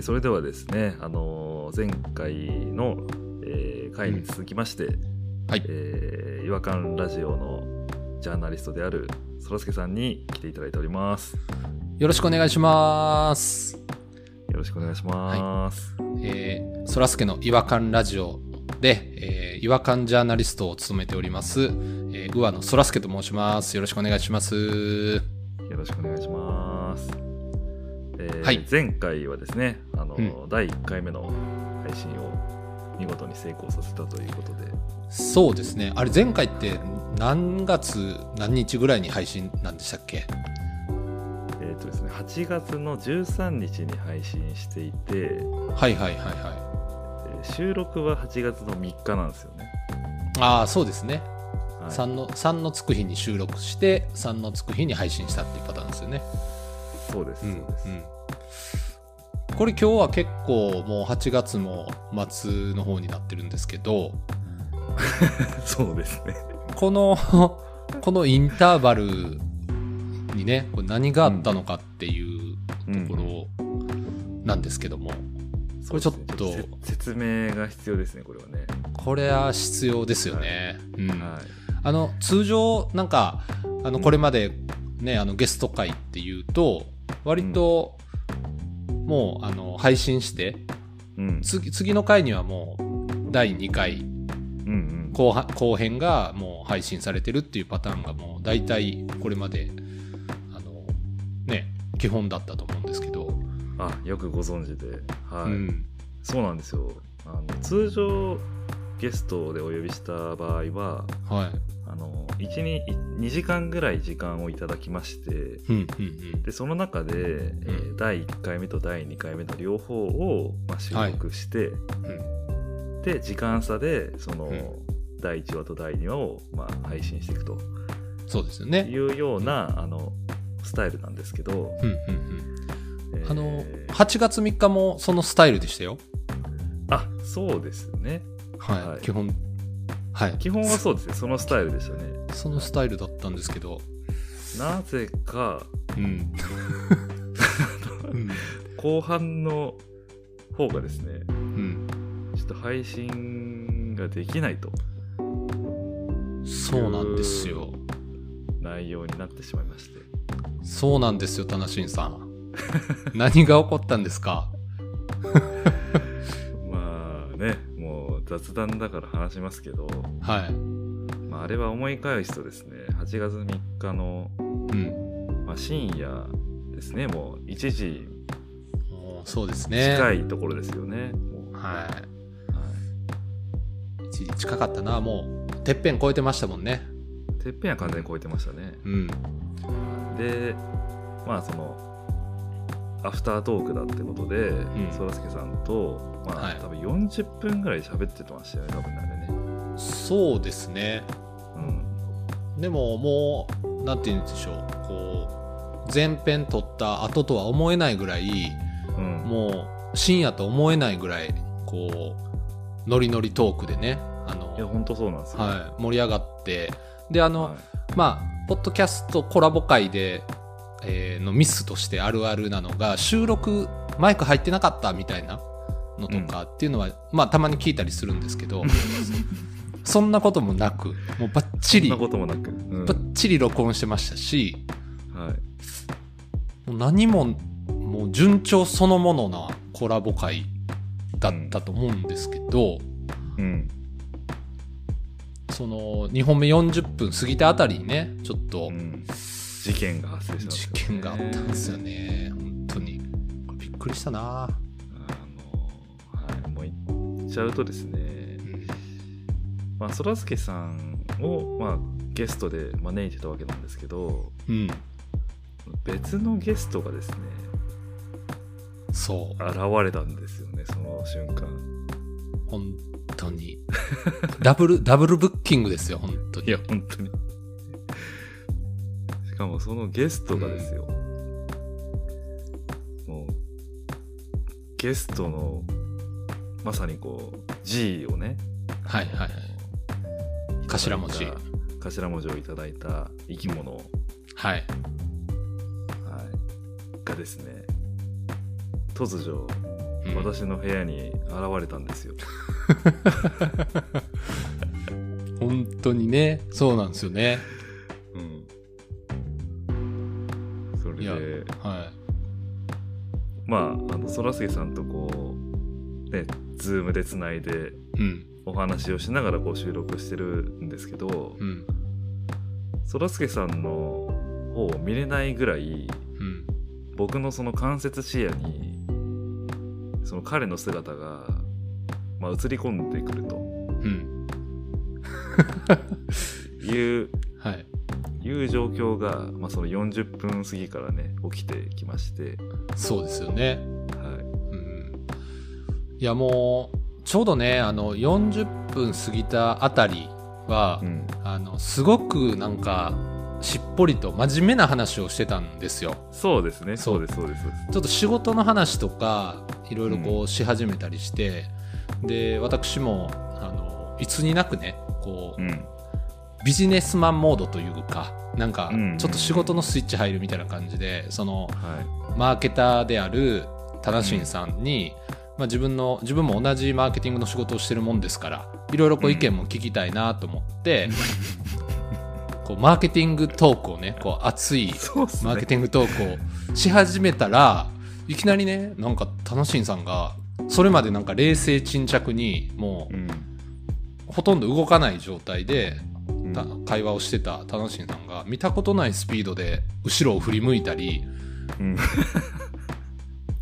ーそれではですね、あのー前回の、えー回に続きまして、はいえー違和感ラジオのジャーナリストであるそらすけさんに来ていただいております。よろしくお願いします。よろしくお願いします。えー、そらすけの違和感ラジオで、えー違和感ジャーナリストを務めております、えー、上野そらすけと申します。よろしくお願いします。よろしくお願いします。えーはい前回はですね、あの、うん第1回目の配信を見事に成功させたということで、そうですね。あれ前回って何月何日ぐらいに配信なんでしたっけ？えっ、とですね、8月の13日に配信していて、はいはいはいはい。えー収録は8月の3日なんですよね。ああ、そうですね。はい3の、三のつく日に収録して、3のつく日に配信したっていうパターンですよね。そうです、うんそうです。うんこれ今日は結構もう8月も末の方になってるんですけど そうですね。この このインターバルにねこれ何があったのかっていうところなんですけども、これちょっと説明が必要ですね、これはね。これは必要ですよね。うんはい。あの通常なんかあのこれまでね、あのゲスト会っていうと割ともうあの配信してうん。次次の回にはもう第2回うん後半後編がもう配信されてるっていうパターンがもう大体これまであのね基本だったと思うんですけど、うん。あ、よくご存知で。はい。うんそうなんですよ。あの通常ゲストでお呼びした場合は、はいあの1に2時間ぐらい時間をいただきまして、うんうんでその中で、えー第1回目と第2回目の両方を、まあ、収録して、うんうん。で時間差でその、うん。第1話と第2話を、まあ、配信していくと。そうですよいね。うような、あのスタイルなんですけど、うんうんうん。えーあの8月3日もそのスタイルでしたよ。あそうですね。はい、はい。基本はい。基本はそうですねそのスタイルでしたね。そのスタイルだったんですけど、なぜかうん。うん。後半の方がですねうん、ちょっと配信ができないと。そうなんですよ。内容になってしまいまして。そうなんですよ、タナシンさん。何が起こったんですか？雑談だから話しますけど、はい。まあ、あれは思い返すとですね8月3日の、うん。まあ、深夜ですねもう1時そうですね。近いところですよねもうは。はい一時近かったな。もう、てっぺん超えてましたもんね。い、てっぺんは完全に超えてましたねうん。でまあそのアフタートークだってことでんそらすけさんと、まあはい40分ぐらい喋ってましたよね多分ねあれね。そうですね。うん。でももう、なんて言うんでしょう。こう、前編撮った後とは思えないぐらい、うん。もう深夜と思えないぐらい、こう、ノリノリトークでね、あの、いや本当そうなんですよ、はい、盛り上がって、で、あの、はい。まあ、ポッドキャストコラボ会で、えーのミスとしてあるあるなのが、収録、マイク入ってなかったみたいなのとかっていうのは、まあ、たまに聞いたりするんですけど、そんなこともなく、もうバッチリ、バそんなこともなく、うん。ッチリ録音してましたし、はい、もう何も、もう順調そのものなコラボ会だったと思うんですけど、うん。その2本目40分過ぎたあたりにねちょっとうん、事件が発生したね、事件があったんですよね本当に。びっくりしたな、ちゃうとですね、そらすけさんを、まあ、ゲストで招いてたわけなんですけどうん、別のゲストがですねそう。現れたんですよねその瞬間。本当に。ダブルダブルブッキングですよ本当に。いや本当に。しかもそのゲストがですよ、もうゲストのまさにこう G をねはいはいはい。頭文字。頭文字をいただいた生き物、はい、はい。がですね突如うん。私の部屋に現れたんですよ。本当にね、そうなんですよね。うん。それで、はまあ、あの、そらすけさんとこう、ね、ズームでつないで。お話をしながらこう収録してるんですけど、うん。そらすけさんの方を見れないぐらい、うん。僕のその間接視野に、その彼の姿が、まあ、映り込んでくるとうん。いう、はい。いう状況が、まあ、その40分過ぎからね、起きてきまして、そうですよね。いや、もう、ちょうどね、あの、40分過ぎたあたりは、い。うん。あの、すごくなんか、しっぽりと真面目な話をしてたんですよ。そうですね、そそううです、そうです。ちょっと仕事の話とか、いろいろこうし始めたりして、で、私も、あの、いつになくね、こう、うん。ビジネスマンモードというか、なんかうん、ちょっと仕事のスイッチ入るみたいな感じで、その、はマーケターであるタナシンさんに、まあ、自分の自分も同じマーケティングの仕事をしてるもんですからいろいろこう意見も聞きたいなと思って、こうマーケティングトークをねこう熱い。マーケティングトークをし始めたらいきなりねなんかタナシンさんがそれまでなんか冷静沈着にもうん。うほとんど動かない状態で会話をしてたタナシンさんが見たことないスピードで後ろを振り向いたりうん。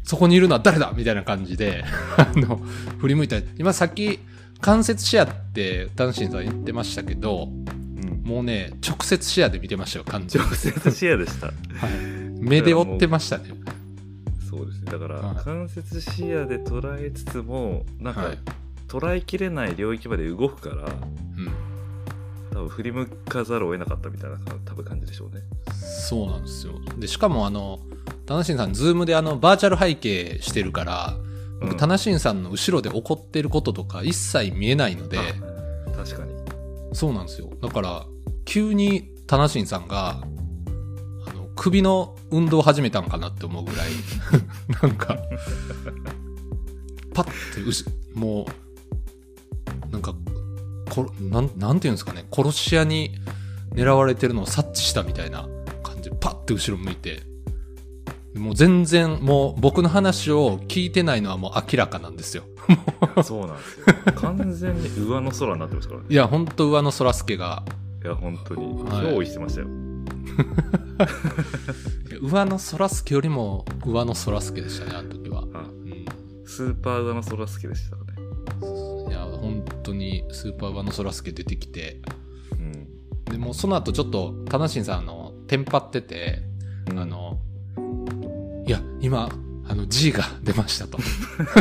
そこにいるのは誰だみたいな感じで、あの、振り向いたり。今さっき、間接視野って、タンシンさん言ってましたけど、うんもうね、直接視野で見てましたよ、完全に。直接視野でした。はい 目で追ってましたね。そうですね。だから、はい間接視野で捉えつつも、なんか、はい。捉えきれない領域まで動くから、うん。多分振り向かざるを得なかったみたいな多分感じでしょうね。そうなんですよ。で、しかもあの、タナシンさん、ズームであの、バーチャル背景してるから、僕、うんタナシンさんの後ろで起こってることとか一切見えないので、確かに。そうなんですよ。だから、急にタナシンさんが、あの、首の運動を始めたんかなって思うぐらい、なんか、パッてうし、もう、なんか、こなん、なんていうんですかね、殺し屋に狙われてるのを察知したみたいな感じで、パッて後ろ向いて、もう全然、もう僕の話を聞いてないのはもう明らかなんですよ。そうなんですよ。完全に上の空になってますからね。いや、ほんと上野そらすけが、いや、本当に。はい憑依してましたよ。上野そらすけよりも上野そらすけでしたね、あの時は。あうんスーパー上の空好きでした本当にスーパー上野そらすけ出てきて、うん。でもうその後ちょっと、タナシンさん、あの、テンパってて、うんあ、の、いや、今、あの、G が出ましたと。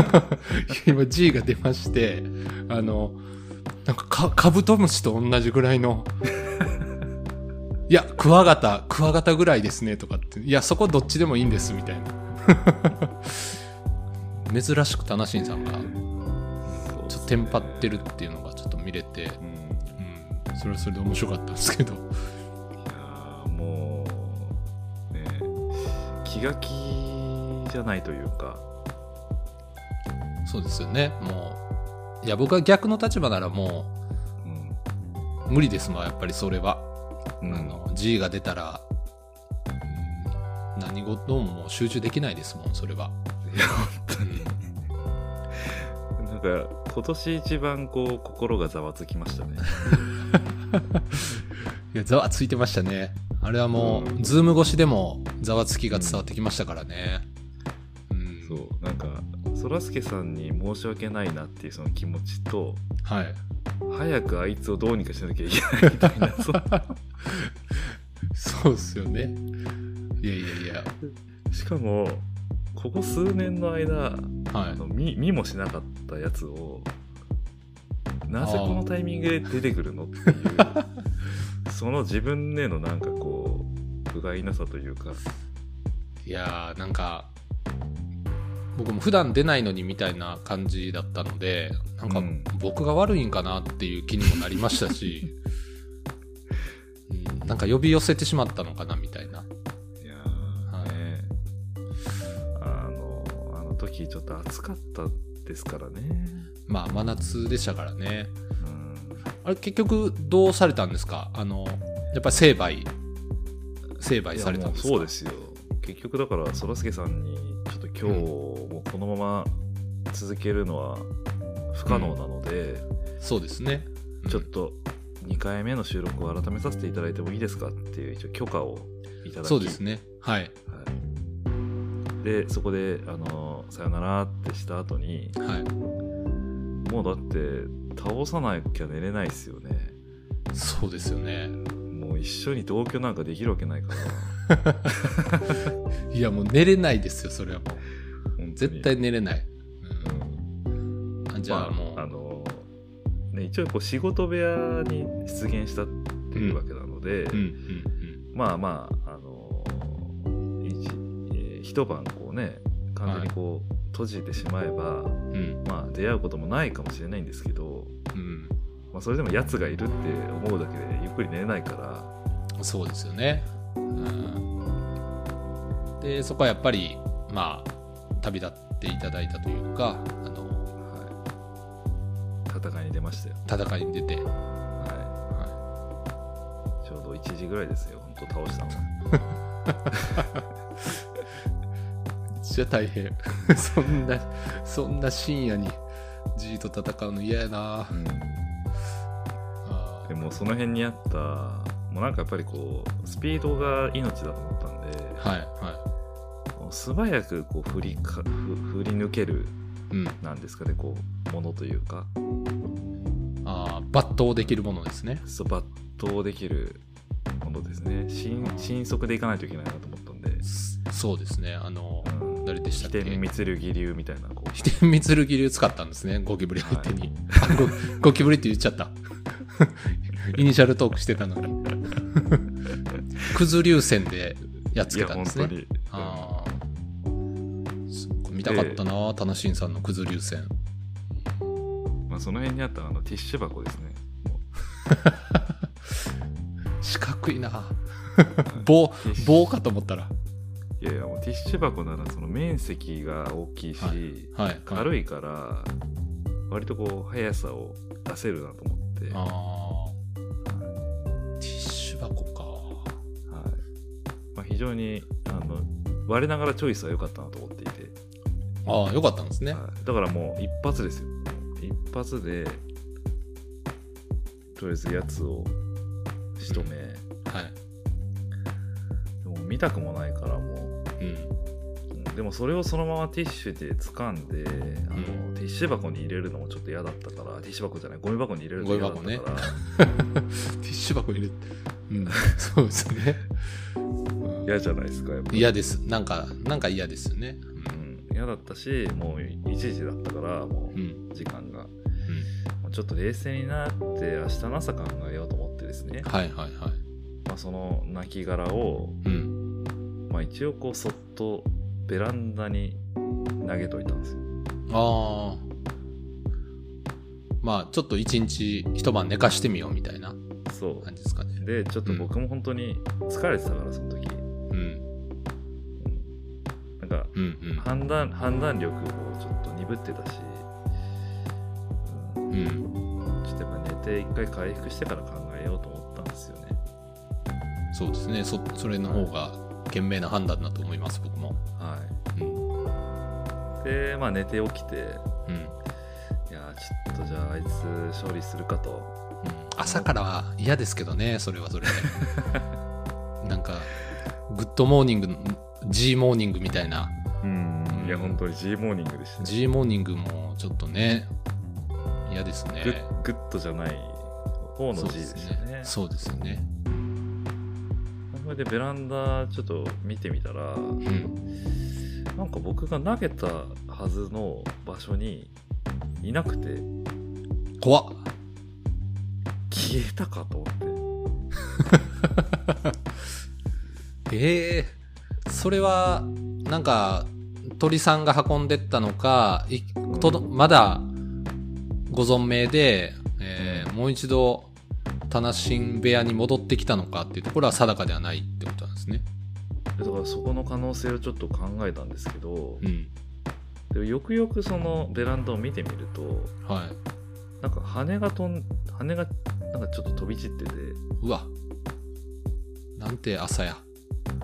今、G が出まして、あの、なんかか、カブトムシと同じぐらいの、いや、クワガタ、クワガタぐらいですね、とかって、いや、そこどっちでもいいんです、みたいな。珍しくタナシンさんが、ちょっとテンパってるっていうのがちょっと見れて、うん。いうん、それはそれで面白かったんですけど。やーもう、ね、気が気じゃないというか、そうですよね。もう、いや、僕は逆の立場ならもうん。う、無理ですもん、やっぱりそれは。うんあの、G が出たら、うん何事ももう集中できないですもん、それは。いや、本当に。なんか、今年一番こう、心がざわつきましたね。いや、ざわついてましたね。あれはもう、うんズーム越しでもざわつきが伝わってきましたからね。うん。そう、なんか、そらすけさんに申し訳ないなっていうその気持ちと、はい。早くあいつをどうにかしなきゃいけないみたいな、そ そうですよね。いやいやいや。しかも、ここ数年の間、はあの見見もしなかったやつを、なぜこのタイミングで出てくるのっていう、その自分へのなんかこう、不甲斐なさというか、い。いやー、なんか、僕も普段出ないのにみたいな感じだったので、なんかうん僕が悪いんかなっていう気にもなりましたし、うん、なんか呼び寄せてしまったのかなみたいな。時時ちょっと暑かったですからね。まあ真夏でしたからね。うん。あれ結局どうされたんですか？あのやっぱり成敗。成敗されたんですか？そうですよ。結局だからそらすけさんにちょっと今日もうこのまま続けるのは不可能なので、そうですね。うん。ちょっと2回目の収録を改めさせていただいてもいいですか？っていう一応許可をいただき。そうですね。はい。はい、でそこであの「さよなら」ってした後にはい。もうだって倒さなきゃ寝れないですよね。そうですよね。もう一緒に同居なんかできるわけないから。いやもう寝れないですよそれはもう。絶対寝れない、うん。うん、あじゃあもう、まああのね、一応こう仕事部屋に出現したっていうわけなので、うん。うん。まあまあ、あの一えー一晩こうね完全にこう、閉じてしまえば、うん。うんまあ、出会うこともないかもしれないんですけど、うん。まあ、それでも奴がいるって思うだけでゆっくり寝れないから。そうですよね、うん、でそこはやっぱりまあ旅立っていただいたというかあのはい、戦いに出ましたよ、戦いに出て、は、はい。ちょうど1時ぐらいですよ。本当倒したの ちゃ大変。そんなそんな深夜に G と戦うの嫌やな。うん。あー。でもその辺にあったもうなんかやっぱりこうスピードが命だと思ったんで、はいはもう素早くこう振りかふ振り抜けるいうん。なんですかねこうものというか。あー抜刀できるものですね。そう抜刀できるものですね。新新速でいかないといけないなと思ったんで、そうですね。あのうん、誰でしたっけ？飛天密流みたいなこう。飛天密流流使ったんですねゴキブリ相手に、あゴゴキブリって言っちゃった。イニシャルトークしてたのに。くず流線でやっつけたんですね。あ見たかったな、タナシンさんのくず流線うんまあ、その辺にあったあのティッシュ箱ですね。も 四角いな。棒棒かと思ったら。ういやいやもうティッシュ箱ならその面積が大きいし、はいはい軽いから割とこう速さを出せるなと思って、ああティッシュ箱か。はい。まあ、非常にあの我ながらチョイスは良かったなと思っていて、ああよかったんですね。はい。だからもう一発ですよ。一発でとりあえずやつを仕留め、はい。でも見たくもないからもうんう、うんでもそれをそのままティッシュで掴んであの、うん。ティッシュ箱に入れるのもちょっと嫌だったからティッシュ箱じゃないゴミ箱に入れるのゴミ嫌だったから、ティッシュ箱入れてうん。そうですね。うん。嫌じゃないですかやっぱり。嫌です。なんかなんか嫌ですよね。うん。嫌だったしもう1時だったからもう時間が、もうちょっと冷静になって明日の朝考えようと思ってですね、はいはいはい。まあ、その亡骸を、うん。まあ、一応こうそっとベランダに投げといたんですよ。ああまあちょっと一日一晩寝かしてみようみたいなそ感じですかね。うでちょっと僕も本当に疲れてたからその時、うん。うん。なんかうんうん。判断判断力もちょっと鈍ってたし、うん。うんちょっとやっぱ寝て一回回復してから考えようと思ったんですよね。そうですね。そそれの方が賢明な判断だと思います僕でまあ寝て起きてうん。いやーちょっとじゃああいつ処理するかと。うん。朝からは嫌ですけどねそれはそれで。なんかグッドモーニング G モーニングみたいな。うん。うん。いや本当に G モーニングでしたね G モーニングもちょっとね嫌ですね。グッドじゃない方のそう G でですしたね。そうですよね。それでベランダちょっと見てみたら、うんなんか僕が投げたはずの場所にいなくて怖っ。消えたかと思って。ええそれはなんか鳥さんが運んでったのかいとどまだご存命で、えーもう一度棚新部屋に戻ってきたのかっていうところは定かではないってことなんですね。だからそこの可能性をちょっと考えたんですけどうん。でもよくよくそのベランダを見てみるとはい。なんか羽が飛ん羽がなんかちょっと飛び散っててうわ。なんて朝や。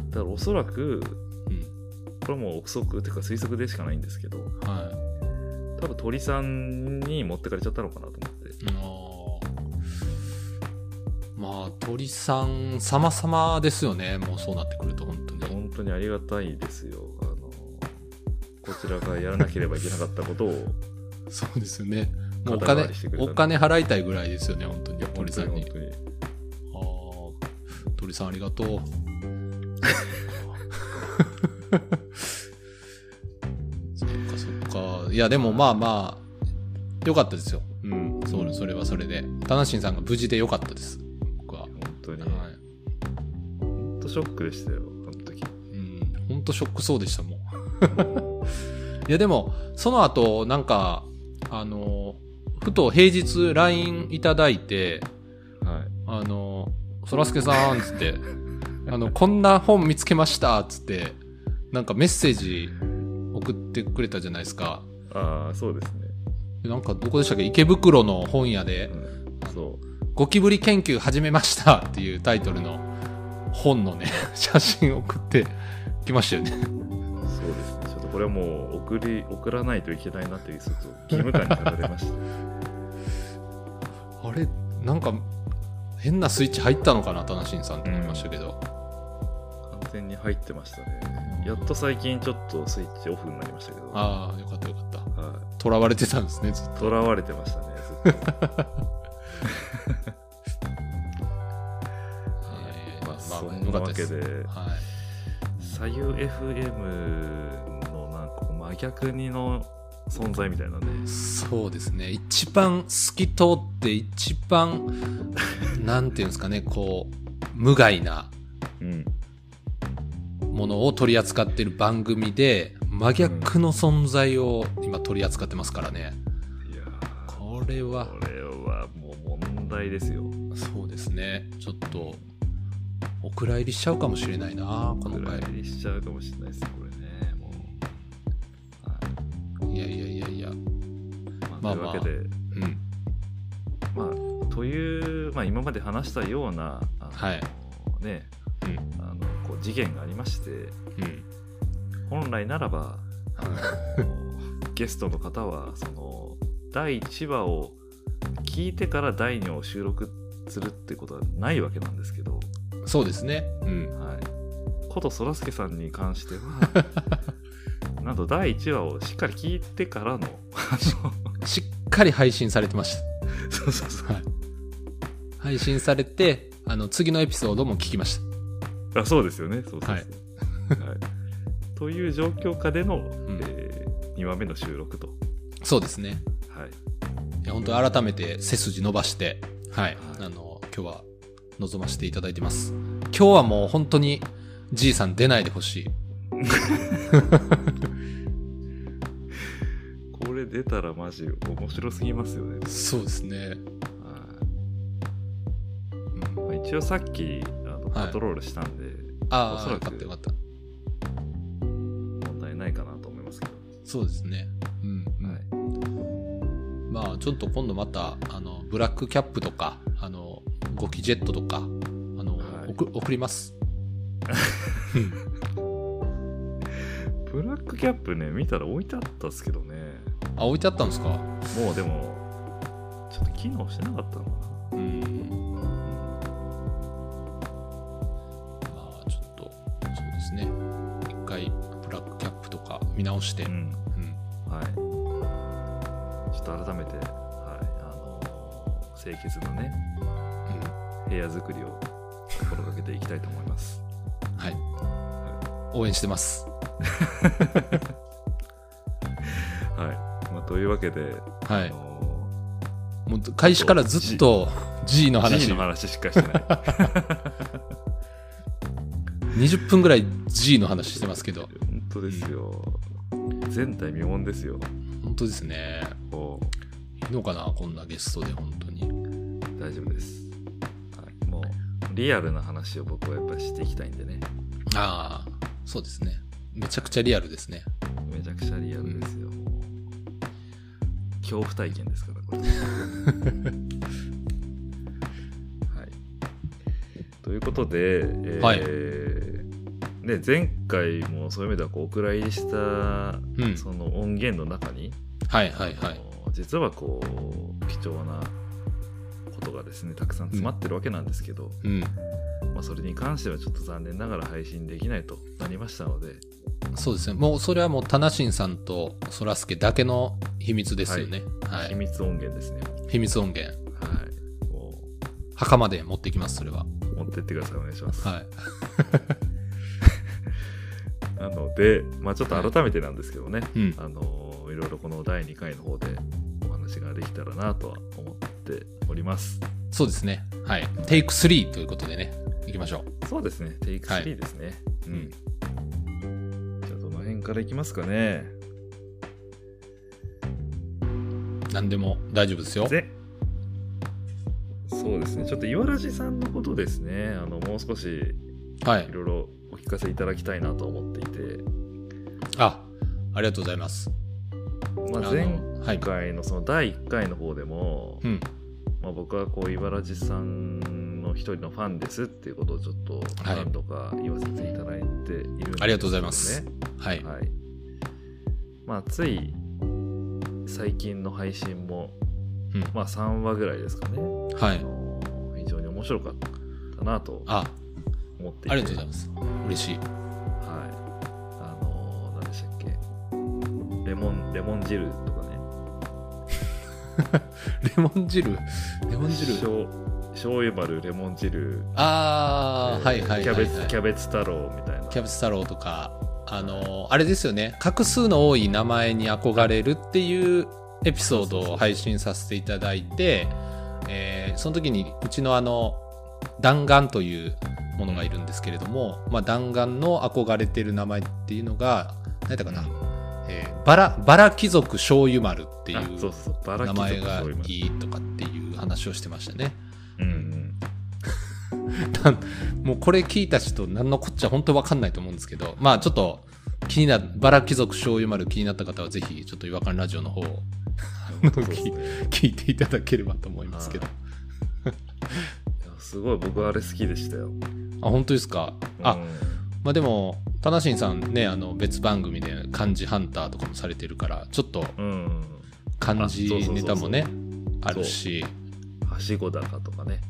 だからおそらくうん。これはもう憶測っていうか推測でしかないんですけどは多分鳥さんに持ってかれちゃったのかなと思ってまあ、鳥さん様々ですよね。もうそうなってくると、本当に。本当にありがたいですよあのこちらがやらなければいけなかったことをそうですよね。もうお金お金払いたいぐらいですよね、本当に。鳥さんに。あー鳥さんありがとう。そっかそっか。いや、でもまあまあ、よかったですよ。うん。そうそれはそれで。タナシンさんが無事でよかったです。ショックでしたよあの時うん。本当ショックそうでしたもん。いや、でも、その後、なんか、あの、ふと平日 LINE いただいて、はいあの、そらすけさん、つって、あの、こんな本見つけました、つって、なんかメッセージ送ってくれたじゃないですか。ああそうですね、なんかどこでしたっけ？池袋の本屋でう、ん、そうゴキブリ研究始めましたっていうタイトルの本のね、写真送ってきましたよね。そうですねちょっとこれはもう送り送らないといけないなっていうちょっと義務感に駆られました あれ、なんか、変なスイッチ入ったのかな、タナシンさんって思いましたけど。完全に入ってましたねやっと最近ちょっとスイッチオフになりましたけどああ、よかったよかった。は囚われてたんですね、ずっい、と。囚われてましたねずっと まあ、そんよなわけではい。左右 FM のなんか真逆にの存在みたいなねそうですね。一番透き通って、一番、なんていうんですかね、こう、無害なうんものを取り扱ってる番組で、真逆の存在を今取り扱ってますからね。いやーこれは、これはもう問題ですよそうですね。ちょっと、お蔵入りしちゃうかもしれないな、このぐら回。いしちゃうかもしれないですねこれねもう、はいいやいやいやいや。まあ、というわけで、うん。まあ、という、まあ、今まで話したようなあの、はいねうん。あのこう事件がありましてうん。本来ならば ゲストの方はその第1話を聞いてから第2話を収録するってことはないわけなんですけど、そうですね。うん。はい、ことそらすけさんに関しては なんと第1話をしっかり聞いてからのあしっかり配信されてました。のそうそうそうはい。配信されて、あの、次のエピソードも聞きました。あそうですよねそうそうそう、ははいいという状況下での、んえ2話目の収録と、そうですね。はい、いや本当改めて背筋伸ばして、はい、はいあの、今日は望ませていただいてます。今日はもう本当に、じいさん出ないでほしい。これ出たらマジ面白すぎますよね、そうですね。まあ、一応さっきあのはいパトロールしたんで、ああ、よおそらくかったよかった。問題ないかなと思いますけど、そうですね。うん、うんはい、まあ、ちょっと今度また、あの、ブラックキャップとか、あの、ゴキジェットとか、あの、はい。送送ります。ブラックキャップね見たら置いてあったっすけどね。あ、置いてあったんですか？もうでもちょっと機能してなかったのかな。うん。まあ、ちょっと、そうですね。一回、ブラックキャップとか見直して、うん。うん。はい。ちょっと改めて、はい。あの清潔なね部屋作りを心がけていきたいと思います。はい。応援してます。はい、まあ、というわけで、はい。あのもう開始からずっと G の話。G の話しかしてない。20分ぐらい G の話してますけど。本当ですよ。前代未聞ですよ。本当ですね。こいいのかなこんなゲストで本当に。う大丈夫です、リアルな話を僕はやっぱりしていきたいんでね。ああそうですね。めちゃくちゃリアルですね。めちゃくちゃリアルですよ、も恐怖体験ですからこれ。はい。ということで、えーはい。ね、前回もそういう意味ではこうお蔵入りしたうん。その音源の中に、はいはいはい。あの実はこう貴重ながですねたくさん詰まってるわけなんですけど、うん。まあ、それに関してはちょっと残念ながら配信できないとなりましたので、そうですね。もうそれはもう、タナシンさんとそらすけだけの秘密ですよね。はい。秘密音源ですね秘密音源。はいも墓まで持ってきます、それは。う持ってってくださいお願いします、はい。なので、まあ、ちょっと改めてなんですけどね、うん。あのいろいろこの第2回の方でお話ができたらなとは思っておりますそうですね。はい。テイク3ということでね、行きましょう。そうですねテイク3ですね、うんじゃあどの辺からいきますかね何でも大丈夫ですよ。でそうですねちょっと岩ラジさんのことですねあのもう少しはいい。ろいろお聞かせいただきたいなと思っていて、あ、ありがとうございます。まあ、前はい回のその第1回の方でも、うん。まあ、僕はこう茨城さんの一人のファンですっていうことをちょっとはい何度か言わせていただいているんですけど、ねありがとうございます。はい。はい。まあつい最近の配信も、うんまあ3話ぐらいですかね。あはい。の非常に面白かったなとあ、思っていて。ありがとうございます。嬉しい。はい。あの何でしたっけレモン、レモン汁とかね。レモン汁。レモン汁。醤醤油丸レモン汁、あー、はいはいはい、はい。キャベツキャベツ太郎みたいなキャベツ太郎とか、あのーあれですよね、画数の多い名前に憧れるっていうエピソードを配信させていただいて、えーその時にうちのあの、弾丸というものがいるんですけれども、まあ、弾丸の憧れてる名前っていうのが、何やったかな、えーバラ、バラ貴族醤油丸っていう名前がいいとかっていう話をしてましたね。うんう ん。もうこれ聞いた人何のこっちゃ本当わかんないと思うんですけど、まあちょっと気になる、バラ貴族醤油丸気になった方はぜひちょっと違和感ラジオの方を ね。聞いていただければと思いますけど。すごい僕あれ好きでしたよ。あ、本当ですか？あ、うんまあでも、タナシンさんね、あの別番組で漢字ハンターとかもされてるから、ちょっとうん漢字ネタもね、あるし、はしご高とかね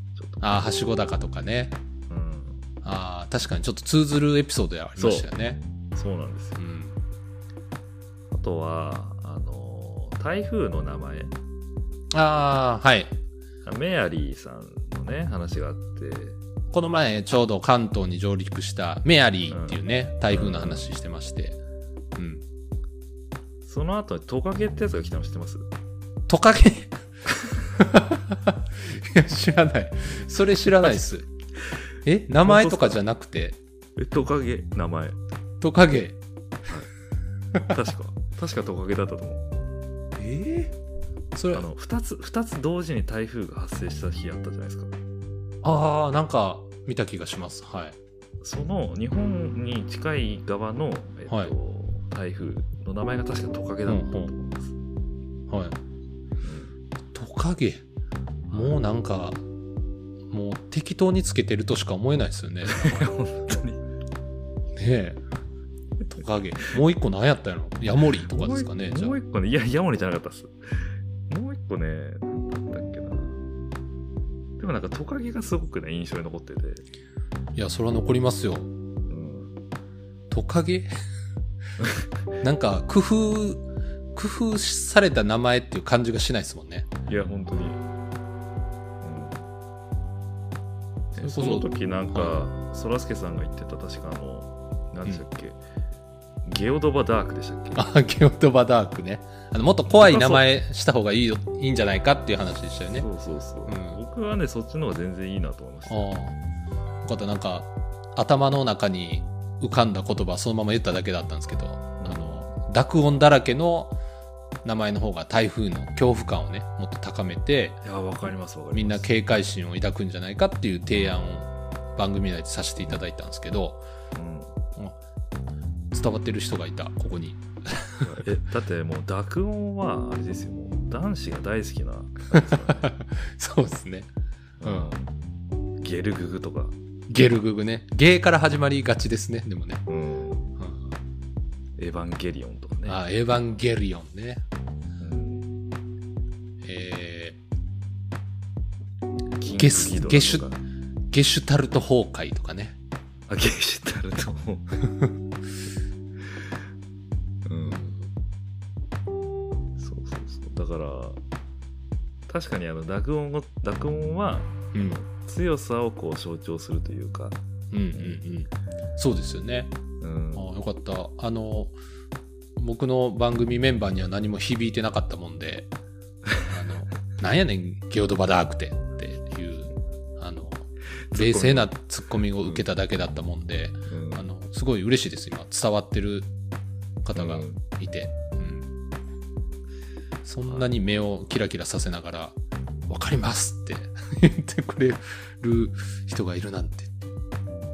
あーはしご高とかね、うん。あー確かにちょっと通ずるエピソードありましたよね。そうなんですよ。うん。あとはあの台風の名前。ああ、はい。メアリーさんのね話があってこの前ちょうど関東に上陸したメアリーっていうね、台風の話してまして。うん。その後にトカゲってやつが来たの知ってます？トカゲ？いや、知らない。それ知らないっす。え名前とかじゃなくて、えトカゲ？名前。トカゲ。確か。確かトカゲだったと思う。えー、それあ、の2つ2つ同時に台風が発生した日あったじゃないですかああ、なんか見た気がします。はい。その日本に近い側の、えっとはい台風の名前が確かトカゲだったと思います、はい。トカゲ？もうなんか、もう適当につけてるとしか思えないですよね。本当にねえ。トカゲ。もう一個何やったやろ？ヤモリとかですかね。じゃもう一個ねいやヤモリじゃなかったっすもう一個ねでもなんかトカゲがすごくね印象に残ってて、あ。いや、それは残りますよ。うん、トカゲ？なんか、工夫、工夫された名前っていう感じがしないですもんね。いや本当に、うん、そその時なんかそらすけさんが言ってた確かあの何でしたっけ、ゲオドバダークでしたっけ？あ、ゲオトバダークね。あの、もっと怖い名前した方がいいよ、いいんじゃないかっていう話でしたよね。そうそうそう、うん。僕はねそっちの方が全然いいなと思いました。ああ。よかった、なんか、頭の中に浮かんだ言葉そのまま言っただけだったんですけど、あの、濁音だらけの名前の方が台風の恐怖感をね、もっと高めて、いやわかりますわかります。みんな警戒心を抱くんじゃないかっていう提案を番組内でさせていただいたんですけど、うん伝わってる人がいた、ここに。えだってもう濁音はあれですよもう男子が大好きなね、そうですね。うんゲルググとか、ゲルググね。ゲーから始まりがちですね、でもね。うん、うんエヴァンゲリオンとかね。あ、エヴァンゲリオンね。うんえキングゲスゲシュゲシュタルト崩壊とかね。あ、ゲシュタルト。うん。から、確かにあの、濁音を、濁音はうん。強さをこう象徴するというか、うんうんうん。そうですよね。うん。あよかった。あの、僕の番組メンバーには何も響いてなかったもんで、あの、なんやねん、ゲオドバダークテっていう、あの、冷静なツッコミを受けただけだったもんで、うんあの、すごい嬉しいです、今。伝わってる方がうんいて。うんそんなに目をキラキラさせながら、わかりますって 言ってくれる人がいるなんて。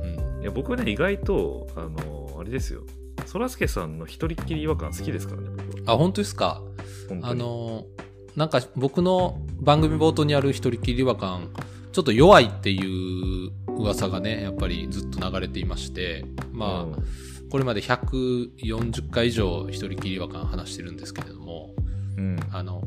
うんいや僕ね、意外と、あの、あれですよ。そらすけさんの一人っきり違和感好きですからね、僕は。あ、本当ですか？あの、なんか僕の番組冒頭にある一人きり違和感、ちょっと弱いっていう噂がね、やっぱりずっと流れていまして、まあ、これまで140回以上一人きり違和感話してるんですけれども、うん、うん。あの、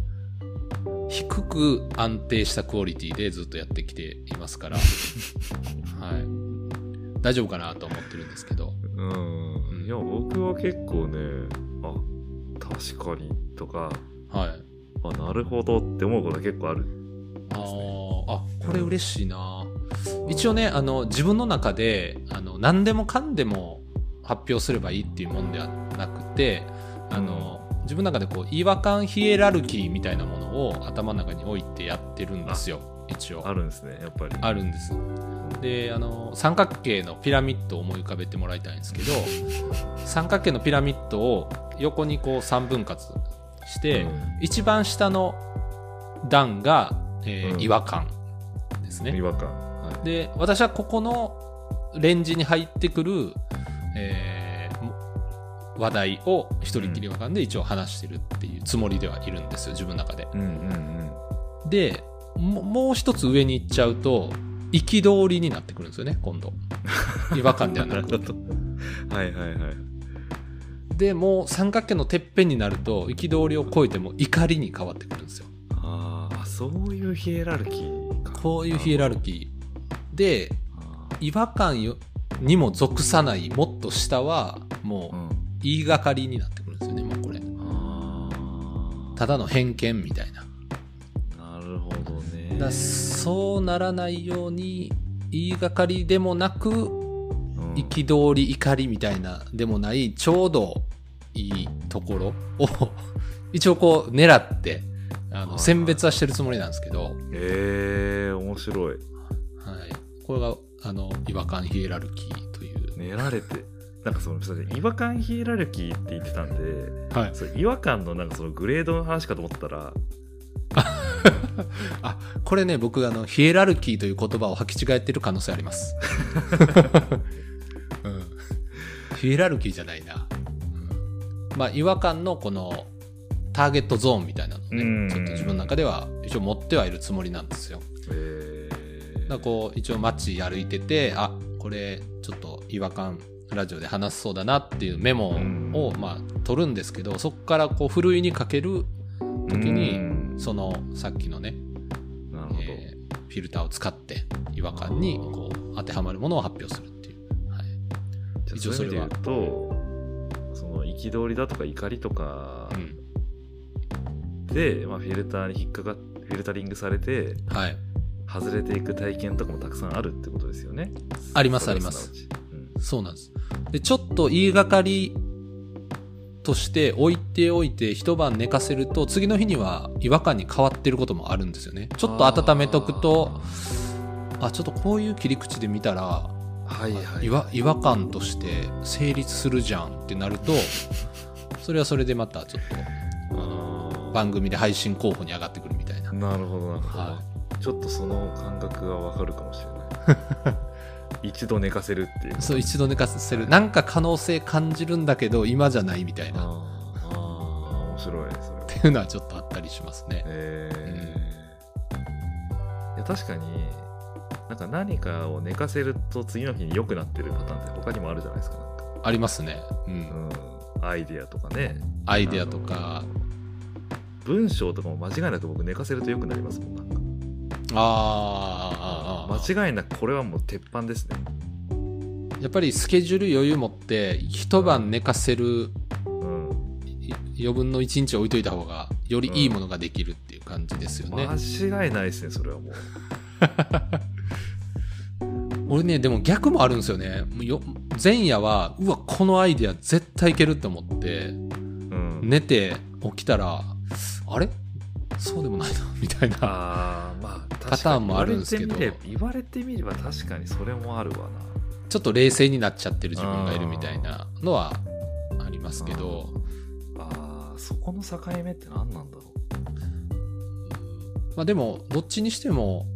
低く安定したクオリティでずっとやってきていますから、はい。大丈夫かなと思ってるんですけど、うん。いや、僕は結構ね、あ、確かにとか、はい。あ、なるほどって思うことが結構ある。あーあ、これ嬉しいな。一応ね、あの、自分の中で、あの、何でもかんでも発表すればいいっていうもんではなくて、あの、自分の中でこう、違和感ヒエラルキーみたいなものを頭の中に置いてやってるんですよ。一応。あるんですね、やっぱり。あるんです。で、あの、三角形のピラミッドを思い浮かべてもらいたいんですけど、三角形のピラミッドを横にこう三分割して、うん一番下の段が、えーうん違和感ですね違。和感。はで、私はここのレンジに入ってくる、えーも話題を一人きり違和感で一応話してるっていうつもりではいるんですよ、自分の中で。い。うんうんで、ももう一つ上に行っちゃうと、憤りになってくるんですよね、今度。違和感ではな なく。はいはいはい。で、もう三角形のてっぺんになると、憤りを超えても怒りに変わってくるんですよ。あーあ、そういうヒエラルキーか。こういうヒエラルキー。で、あ違和感よにも属さない、もっと下は、もうーうん。言いがかりになってくるんですよね、もうこれ。あただの偏見みたいな。あ、なるほどね。だそうならないように、言いがかりでもなく、うん憤り、怒りみたいなでもない、ちょうどいいところを、一応こう狙って、あの、選別はしてるつもりなんですけど、ええー、面白い。はい。これが、あの、違和感ヒエラルキーという。練られて。なんかその、それ違和感ヒエラルキーって言ってたんで、はい。それ違和感のなんかそのグレードの話かと思ったら、あ、これね、僕、あの、ヒエラルキーという言葉を履き違えてる可能性あります。うん。ヒエラルキーじゃないな。うんまあ、違和感のこの、ターゲットゾーンみたいなのね、ちょっと自分の中では一応持ってはいるつもりなんですよ。えー、だこう、一応街歩いてて、あ、これ、ちょっと違和感、ラジオで話すそうだなっていうメモを、まあ、取るんですけど、そこからこう、ふるいにかける時にうんその、さっきのね。えーフィルターを使って違和感にこう当てはまるものを発表するっていう。はい、一応それはと、その憤りだとか怒りとかうんで、まあ、フィルターに引っかかっフィルタリングされてはい。外れていく体験とかもたくさんあるってことですよね。ありますありますそうなんです。で、ちょっと言いがかりとして置いておいて一晩寝かせると次の日には違和感に変わってることもあるんですよね。ちょっと温めとくと、あちょっとこういう切り口で見たら、はいはい違和違和感として成立するじゃんってなると、それはそれでまたちょっと、番組で配信候補に上がってくるみたいな。なるほどなるほど、はちょっとその感覚がわかるかもしれない一度寝かせるっていうそう、一度寝かせる。なんか可能性感じるんだけど、今じゃないみたいな。あーあー面白いそれいうのはちょっとあったりしますね。えーいや確かになんか何かを寝かせると次の日に良くなってるパターンって他にもあるじゃないですかありますね。う。うんん、アイデアとかねアイデアとか、文章とかも間違いなく僕寝かせると良くなりますもんなんかあーあ間違いなくこれはもう鉄板ですね。やっぱりスケジュール余裕持って一晩寝かせるうん。い余分の一日置いといた方がよりいいものができるっていう感じですよね。間違いないですねそれはもう。俺ねでも逆もあるんですよね。もうよ前夜はうわこのアイデア絶対いけるって思ってうん。寝て起きたらあれ？そうでもないな みたいな。まあパターンもあるんですけど。言われてみれば確かにそれもあるわな。ちょっと冷静になっちゃってる自分がいるみたいなのはありますけど。あー。そこの境目って何なんだろまあでもどっちにしても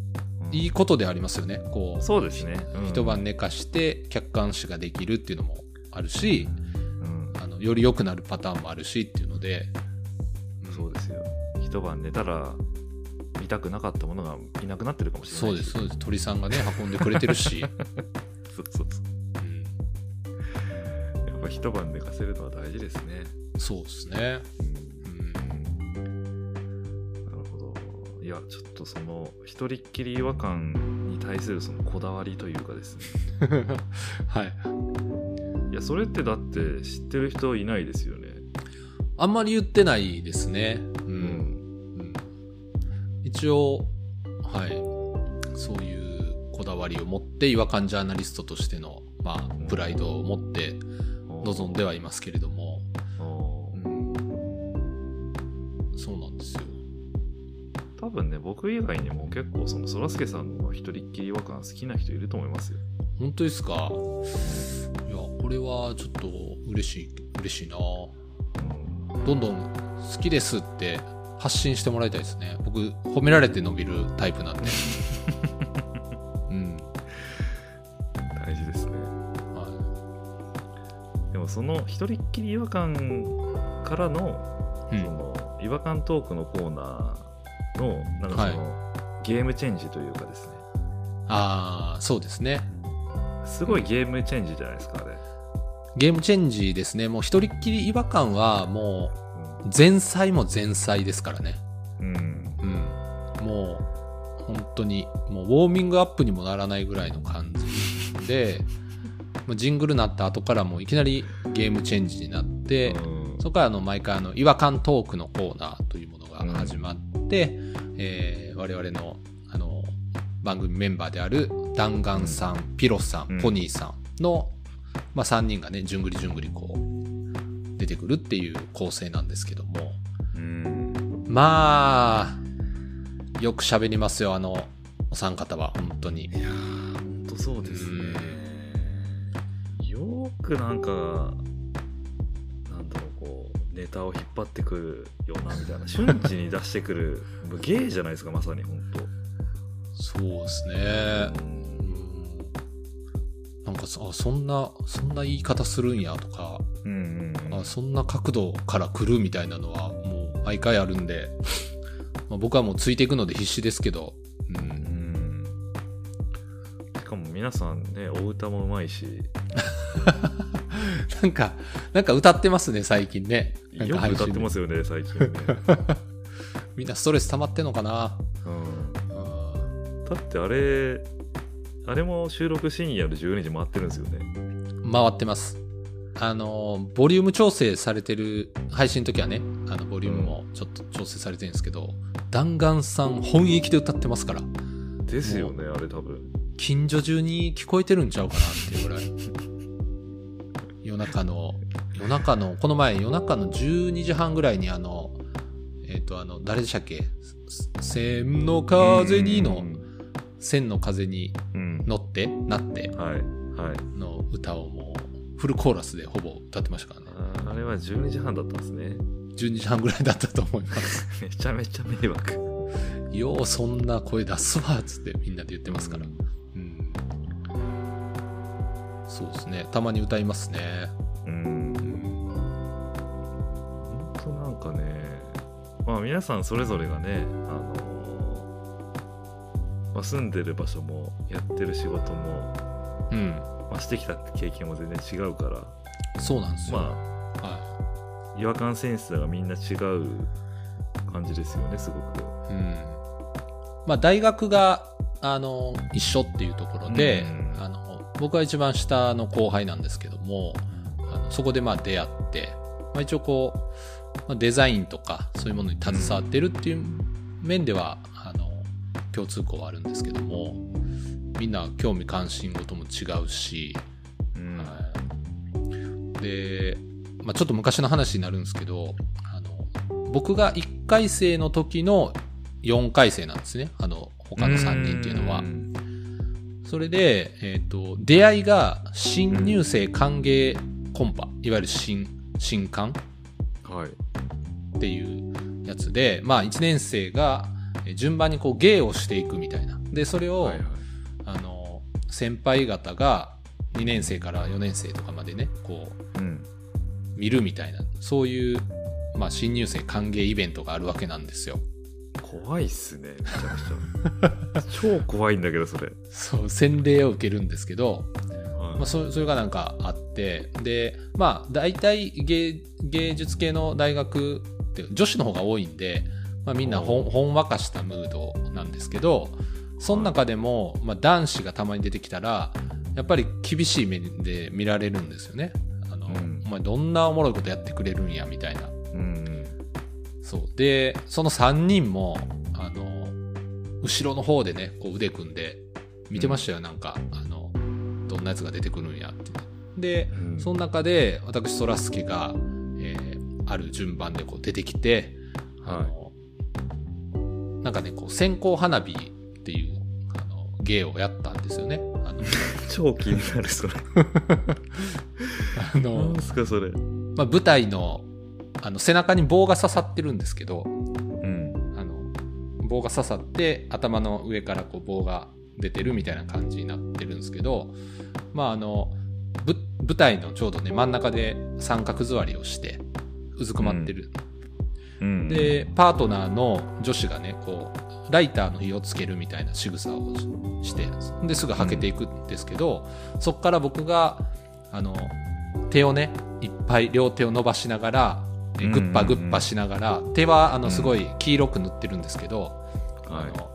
いいことでありますよね。こうそうですね、うん。一晩寝かして客観視ができるっていうのもあるしうん。あのより良くなるパターンもあるしっていうので、ん。そうですよ一晩寝たら見たくなかったものがいなくなってるかもしれないし。そうですそうです。鳥さんがね運んでくれてるし、そうそうそう。やっぱ一晩寝かせるのは大事ですね。そうですね、うん、なるほど。いやちょっとその一人っきり違和感に対するそのこだわりというかですね。はい。いやそれってだって知ってる人いないですよね。あんまり言ってないですね一応はい。そういうこだわりを持って違和感ジャーナリストとしてのまあプライドを持って臨んではいますけれども、うん、そうなんですよ。多分ね僕以外にも結構そのそらすけさんの一人っきり違和感好きな人いると思いますよ。本当ですか？いやこれはちょっと嬉しい嬉しいな。うん。どんどん好きですって発信してもらいたいですね。僕褒められて伸びるタイプなんで。うん。大事ですね。はでもその一人っきり違和感からの,、その違和感トークのコーナーのなんかその、ゲームチェンジというかですね。ああそうですね。すごいゲームチェンジじゃないですかあれ、ゲームチェンジですね。もう一人っきり違和感はもううん前菜も前菜ですからね。うん。うん。もう本当にもうウォーミングアップにもならないぐらいの感じで まあジングル鳴った後からもういきなりゲームチェンジになって、うんそこからあの毎回あの違和感トークのコーナーというものが始まって、えー我々のあの番組メンバーである弾丸さん、ピロさん、うんポニーさんの、まあ、3人がねじゅんぐりじゅんぐりこう出てくるっていう構成なんですけども。うん。まあよく喋りますよあのお三方は本当に。いやーほんとそうですね。よくなんかなんだろうこうネタを引っ張ってくるようなみたいな瞬時に出してくる芸じゃないですかまさに本 そうです当、ね。うんなんかそあそんなそんな言い方するんやとかうんうんうん。あそんな角度から来るみたいなのはもう毎回あるんで、まあ、僕はもうついていくので必死ですけど、う、うん。んしかも皆さんねお歌もうまいし。なんかなんか歌ってますね最近ね。なんよくか歌ってますよね最近ね、みんなストレス溜まってんのかな。うん、うん。だってあれあれも収録深夜で12時回ってるんですよね。回ってます。あのボリューム調整されてる配信の時はねあのボリュームもちょっと調整されてるんですけど、弾丸さん本域で歌ってますから。ですよねあれ多分。近所中に聞こえてるんちゃうかなっていうぐらい。夜中の夜中のこの前夜中の12時半ぐらいにあのえっ、とあの誰でしたっけ？す千の風にの千の風にってなってはいはい。の歌をもうフルコーラスでほぼ歌ってましたからね。あれは12時半だったんですね。12時半ぐらいだったと思います。めちゃめちゃ迷惑。ようそんな声出すわっつってみんなで言ってますから。うん。そうですね。たまに歌いますね。うん。うん。ほんとなんかねまあ皆さんそれぞれがね、あのーまあ、住んでる場所もやってる仕事も、うん。まあ、してきた経験も全然違うからそうなんですよ。まはあ違和感センスがみんな違う感じですよねすごく。い。うん。まあ、大学が、あの、一緒っていうところで、うんあの、僕は一番下の後輩なんですけども、あのそこでまあ出会って、まあ、一応こう、まあ、デザインとかそういうものに携わってるっていう面では、共通項はあるんですけども、みんな興味関心事も違うし、うん。はい。で、まあ、ちょっと昔の話になるんですけどあの僕が1回生の時の4回生なんですね。あの他の3人っていうのは。ん。それで、えっと出会いが新入生歓迎コンパいわゆる新新歓はい。っていうやつで、まあ、1年生がえ順番にこう芸をしていくみたいな。でそれを、はいはい。あの先輩方が2年生から4年生とかまでねこううん。見るみたいな。そういう、まあ、新入生歓迎イベントがあるわけなんですよ。怖いっすねめちゃくちゃ。超怖いんだけどそれ、そう洗礼を受けるんですけど、はい。まあ、そそれがなんかあってでまあ大体芸芸術系の大学って女子の方が多いんで、まあ、みんなほんほんわかしたムードなんですけどその中でも、まあ、男子がたまに出てきたらやっぱり厳しい目で見られるんですよね。あのうんお前どんなおもろいことやってくれるんやみたいな。うんそう。で、その3人も、あの、後ろの方でね、こう腕組んで、見てましたよ、なんか、あの、どんなやつが出てくるんやって。で、うんその中で、私、そらすけが、えーある順番でこう出てきて、あの、なんかね、こう、線香花火っていう、あの、芸をやったんですよね。あの、超気になるそれ。あのなんすかそれ。まあ、舞台の、あの、背中に棒が刺さってるんですけど、うん。あの棒が刺さって頭の上からこう棒が出てるみたいな感じになってるんですけどまああのぶ舞台のちょうどね真ん中で三角座りをしてうずくまってる、うんでパートナーの女子がねこうライターの火をつけるみたいな仕草をししてですぐはけていくんですけど、そこから僕があの手をねいっぱい両手を伸ばしながらえグッパグッパしながら、手はあのすごい黄色く塗ってるんですけど、はい。あの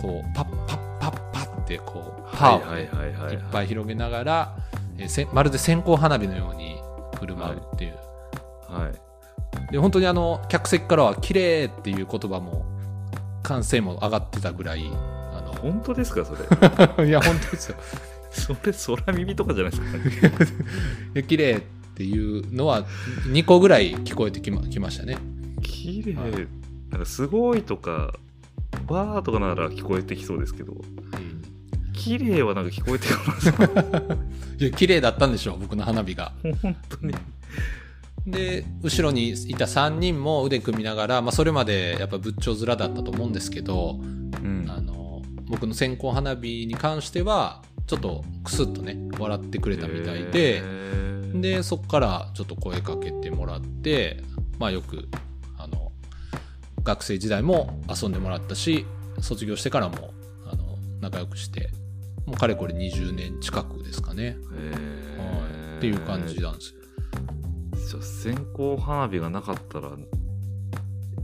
こうパッパッパッパッってこうパーをね、はいはいはいはいい。っぱい広げながら、えーせまるで線香花火のように振る舞うっていう、はいで本当にあの客席からは綺麗っていう言葉も歓声も上がってたぐらいあ本当ですかそれ？の いや本当ですよ。それ空耳とかじゃないですか？いや綺麗っていうのは2個ぐらい聞こえてきまきましたね。綺麗、はい。なんかすごいとかわーとかなら聞こえてきそうですけど。うん。綺麗はなんか聞こえてこない いや綺麗だったんでしょう僕の花火が。本当にで後ろにいた3人も腕組みながら、まあ、それまでやっぱ仏頂面だったと思うんですけど、うん。あの僕の線香花火に関してはちょっとクスッとね笑ってくれたみたいで、でそこからちょっと声かけてもらってまあよくあの学生時代も遊んでもらったし卒業してからもあの仲良くしてもうかれこれ20年近くですかね、へはい、ーっていう感じなんですよじゃあ線香花火がなかったら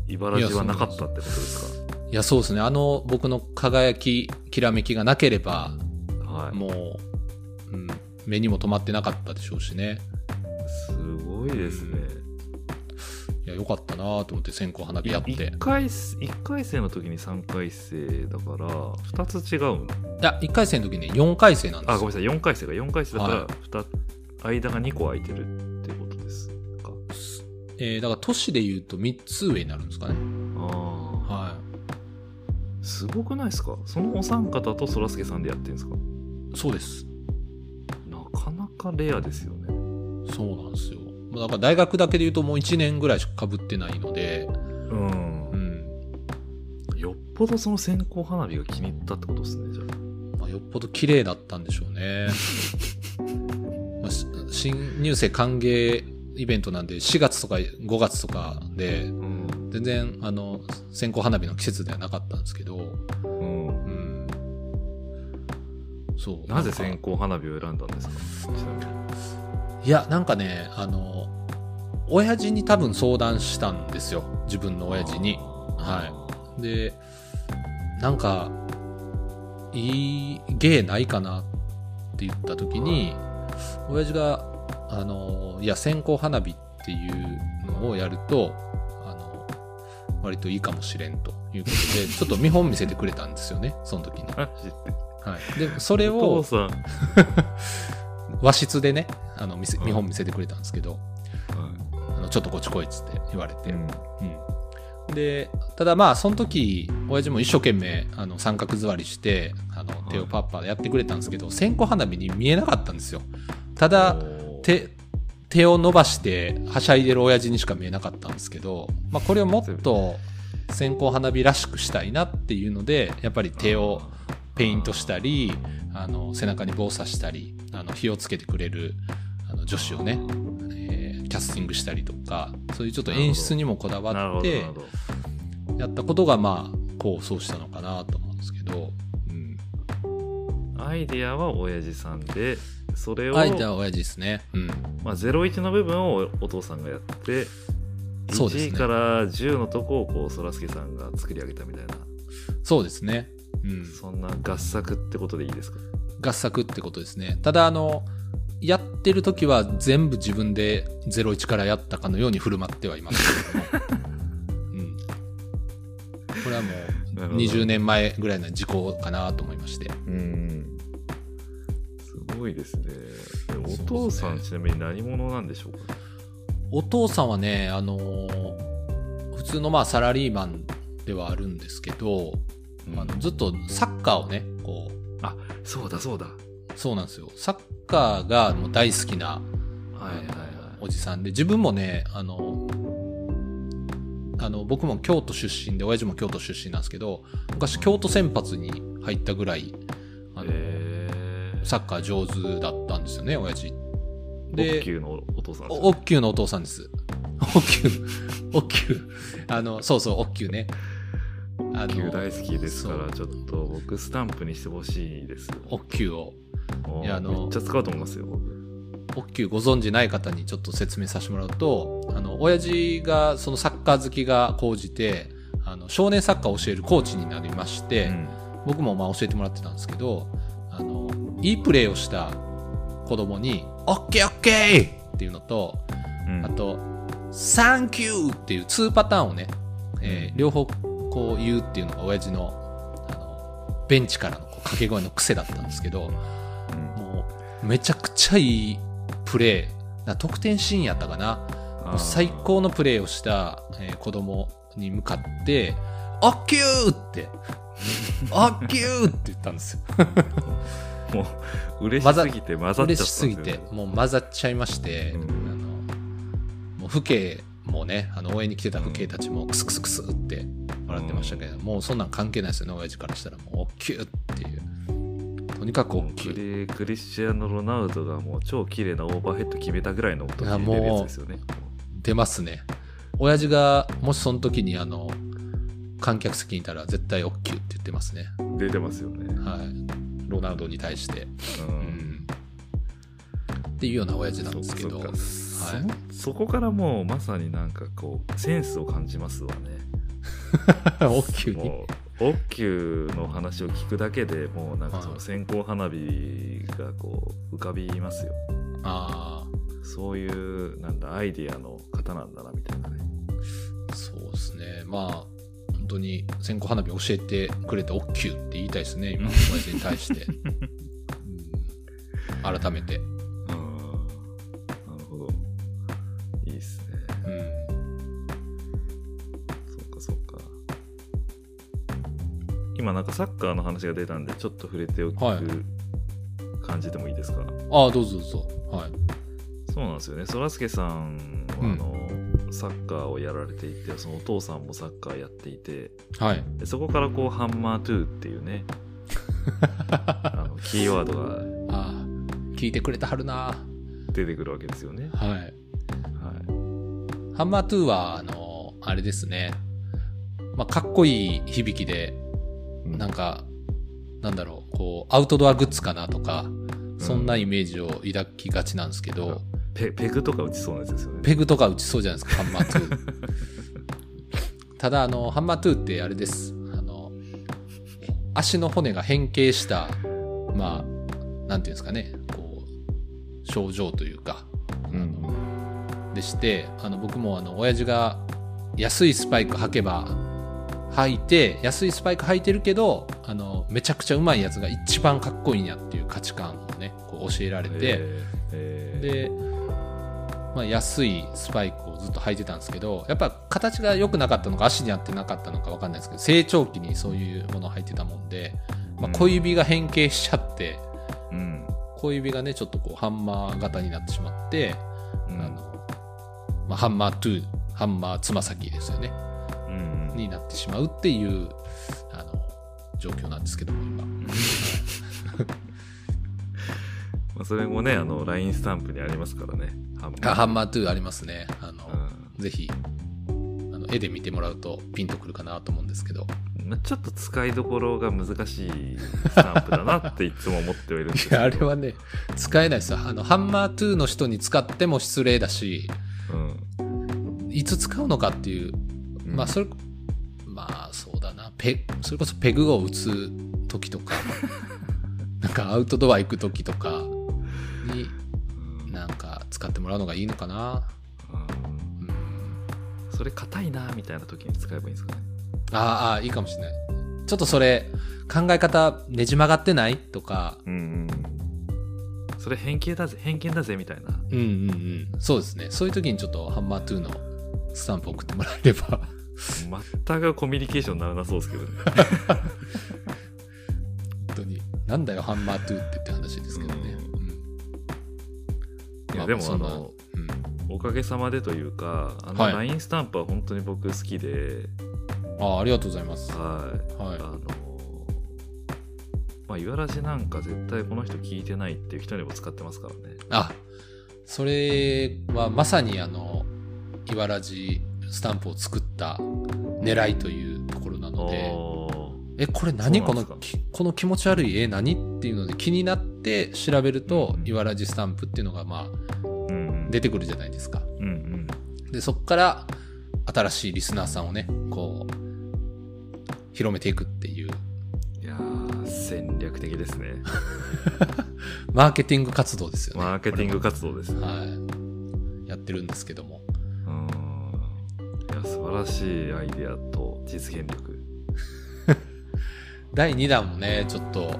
茨城はなかったってことですいやそうですね。あの僕の輝ききらめきがなければかはい。もう、うん、目にも留まってなかったでしょうしね。すごいですね、いやよかったなと思って線香花火やって。い1回一回生の時に3回生だから2つ違うのや1回生の時ね4回生なんですよ。あごめんなさい。4回生が4回生だからはい。二間が2個空いてるえーだから年で言うと3つ上になるんですかね。ああはすごくないですか？そのお三方とそらすけさんでやってるんですか？いそうです。なかなかレアですよね。そうなんですよ。まあだから大学だけで言うともう1年ぐらいしか被ってないので。うん。うん、よっぽどその線香花火が気に入ったってことですねじゃまあ、よっぽど綺麗だったんでしょうね。まあし新入生歓迎イベントなんで4月とか5月とかであうん全然、あの、線香花火の季節ではなかったんですけど、うんうん。そう。なぜ線香花火を選んだんですか？いや、なんかね、あの、親父に多分相談したんですよ。自分の親父に。はい。で、なんか、いい芸ないかなって言った時に、親父が、あの、いや、線香花火っていうのをやると、あの、割といいかもしれんということで、ちょっと見本見せてくれたんですよね、その時に。はい。で、それを 和室でね、あの、見せ見本見せてくれたんですけど、あのちょっとこっち来いっつって言われて、うん。うん。でただまあその時親父も一生懸命あの三角座りしてあの手をパッパーやってくれたんですけど線香花火に見えなかったんですよ。ただ手手を伸ばしてはしゃいでる親父にしか見えなかったんですけど、まあ、これをもっと線香花火らしくしたいなっていうのでやっぱり手をペイントしたりあの背中に棒刺したりあの火をつけてくれるあの女子をね、えーキャスティングしたりとかそういうちょっと演出にもこだわってやったことがまあこうそうしたのかなと思うんですけど、うん、アイデアは親父さんでそれを、アイデアは親父ですね。うん。まあ、01の部分をお父さんがやってそうですね1から10のとこをこうそらすけさんが作り上げたみたいなそうですね。うん。そんな合作ってことでいいですか？合作ってことですね。ただ、あの、やってる時は全部自分で01からやったかのように振る舞ってはいますけれども。うん。これはもうなるほど20年前ぐらいの時効かなと思いまして。うんすごいですね。えお父さんちなみに何者なんでしょうか？お父さんはね、あのー普通のまあサラリーマンではあるんですけど、あのずっとサッカーをね、こう、そうだそうだ。そうなんですよ。サッカーがもう大好きなはいはいはい。おじさんで、自分もね、あの、あの、僕も京都出身で、親父も京都出身なんですけど、昔京都選抜に入ったぐらい、サッカー上手だったんですよね、親父。で、級のお父さんですよおおっきゅうのお父さんです。おっきゅう、おっきゅう。あの、そうそう、おっきゅうね。あ級大好きですからちょっと僕スタンプにしてほしいですおっきゅうを。いやあのめっちゃ使うと思いますよ僕おっきゅうご存知ない方にちょっと説明させてもらうと、あの、親父がそのサッカー好きが高じて、あの、少年サッカーを教えるコーチになりまして、うん僕もまあ教えてもらってたんですけど、あの、いいプレーをした子供に、オッケーオッケー!っていうのと、うん。あと、サンキュー!っていう2パターンをね、えー両方こう言うっていうのが親父の、あの、ベンチからの掛け声の癖だったんですけど、うん。もう、めちゃくちゃいいプレー、な得点シーンやったかな。最高のプレーをした、えー子供に向かって、オッキュー!って、オッキュー!って言ったんですよ。もう嬉しすぎて混ざっちゃったんですぎて、もう混ざっちゃいまして、うんあの、もう父兄もね、あの、応援に来てた父兄たちもクスクスクスって笑ってましたけど、もうそんなん関係ないですよね、親父からしたら。もう、オッキューっていう。とにかくもう大きい。クリクリスチアーノ・ロナウドがもう超綺麗なオーバーヘッド決めたぐらいの音が出るやつですよね。出ますね。親父が、もしその時にあの、観客席にいたら絶対オッキューって言ってますね。出てますよね。はい。ロナウドに対して。ううんん。っていうような親父なんですけど。はいそそこからもうまさになんかこうセンスを感じますわね。オッキューに。オッキューの話を聞くだけでもうなんかそはいの線香花火がこう浮かびますよ。あそういうなんだアイディアの方なんだなみたいなね。あ、そうですね。まあ、本当に線香花火教えてくれてオッキューって言いたいですね、今、親父に対して。うん改めて。うんなるほど。いいっすね。うん。そっかそっか。今なんかサッカーの話が出たんでちょっと触れておくはい感じでもいいですか、ああ、どうぞどうぞ。はい。そうなんですよね。そらすけさんは、うんあのサッカーをやられていてそのお父さんもサッカーやっていてはい。でそこからこうハンマートゥーっていうね あのキーワードがああ、聞いてくれたはるな。出てくるわけですよね。はい。はい、ハンマー2は、あの、あれですね。まあ、かっこいい響きで、うんなんか、なんだろう、こう、アウトドアグッズかなとか、そんなイメージを抱きがちなんですけど、ペペグとか打ちそうなやつですよね。ペグとか打ちそうじゃないですか、ハンマー2。ただ、あの、ハンマー2ってあれです。あの、足の骨が変形した、まあ、なんていうんですかね、こう、症状というか、うんでして、あの、僕もあの、親父が安いスパイク履けば、履いて、安いスパイク履いてるけど、あの、めちゃくちゃうまいやつが一番かっこいいんやっていう価値観をね、こう教えられて、で、まあ、安いスパイクをずっと履いてたんですけどやっぱ形が良くなかったのか足に合ってなかったのか分かんないですけど成長期にそういうものを履いてたもんで、まあ、うん。小指が変形しちゃって、うん。小指がねちょっとこうハンマー型になってしまって、うん。あのまあ、ハンマー2ハンマーつま先ですよね。うん。になってしまうっていうあの状況なんですけども今 まあ、それもねあの LINE スタンプにありますからね。ハンマー。あハンマー2ありますね。あの、うぜひあの絵で見てもらうとピンとくるかなと思うんですけど。ちょっと使いどころが難しいスタンプだなっていつも思ってはいるんですけど。いや、あれはね、使えないですよ。あの、ハンマー2の人に使っても失礼だし、うん。いつ使うのかっていう、うん。まあ、それ、まあ、そうだな、ペ、それこそペグを打つ時とか、なんかアウトドア行く時とかに、うんなんか使ってもらうのがいいのかな。うんうん、それ硬いなみたいな時に使えばいいんですかねあーあー、いいかもしれない。ちょっとそれ、考え方ねじ曲がってないとか、うんうんそれ偏見だぜ偏見だぜみたいなうんうんうん。そうですね。そういう時にちょっとハンマー2のスタンプ送ってもらえれば。全くコミュニケーションにならなそうですけどね 本当に。なんだよ、ハンマー2ってって話ですけどね。うんいやでもあのうん。おかげさまでというかあのはい。LINE スタンプは本当に僕好きで、ああ、ありがとうございます。はい。はい。あのまあ岩ラジなんか絶対この人聞いてないっていう人にも使ってますからね。あ、それはまさにあの、いわらじスタンプを作った狙いというところなので、おえ、これ何？このこの気持ち悪い絵何？っていうので気になって調べると、うんいわらじスタンプっていうのがまあーうん。出てくるじゃないですか。うんうん。で、そこから新しいリスナーさんをね、こう、広めていくっていう、いやー戦略的ですね。マーケティング活動ですよね。マーケティングこ活動ですね。はい。やってるんですけども。うん。いや素晴らしいアイデアと実現力第2弾もね、ちょっと、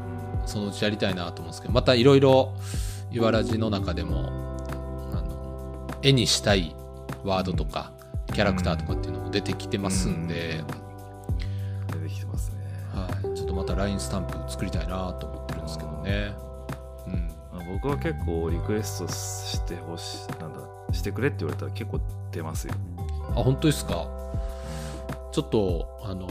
そのうちやりたいなと思うんですけど、またいろいろ、いわらじの中でも、あの、絵にしたいワードとか、キャラクターとかっていうのも出てきてますんで、出てきてますねはい。ちょっとまた LINE スタンプ作りたいなと思ってるんですけどね。うん。まあ僕は結構リクエストしてほしいなんだしてくれって言われたら結構出ますよあ、本当ですか？ちょっと、あの、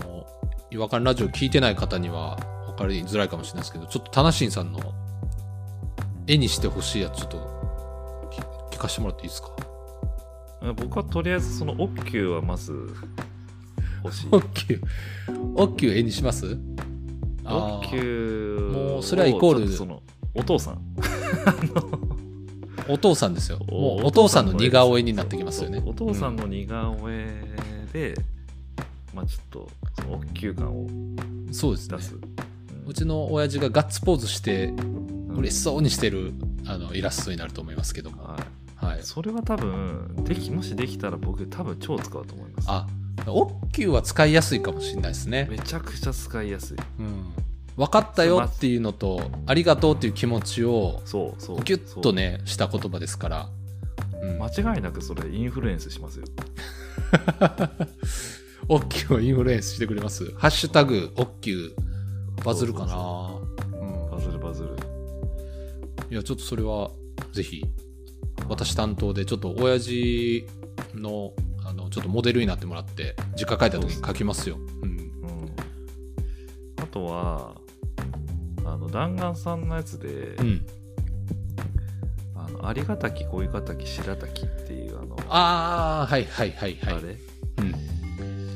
違和感ラジオ聞いてない方には分かりづらいかもしれないですけど、ちょっとタナシンさんの絵にしてほしいやつ、ちょっと聞聞かせてもらっていいですか？僕はとりあえずそのオッキューはまず欲しい。オッキュー、オッキュー絵にします？オッキューもうそれはイコールそのお父さん。お父さんですよ。もうお父さんの似顔絵になってきますよね。お父さんの似顔絵で、まあちょっとそのオッキュー感をうんそうですね出。す、うちの親父がガッツポーズしてうん嬉しそうにしてるあのイラストになると思いますけども。はい、はい。それは多分できもしできたら僕多分超使うと思いますあ、オッキューは使いやすいかもしれないですね。めちゃくちゃ使いやすいうん。分かったよっていうのと、ありがとうっていう気持ちをそうそうギュッとね、した言葉ですから。うん間違いなくそれインフルエンスしますよ オッキューをインフルエンスしてくれます？ハッシュタグ、オッキュー、バズるかな？そううんバズるバズるいや、ちょっとそれは、ぜひ、私担当で、ちょっと親父の、あの、ちょっとモデルになってもらって、実家帰った時に書きますよ。うん。うんあとはあの弾丸さんのやつで、うん。あのありがたき恋がたき白たきっていうあのああ、はいはいはいはい。あれ？うん。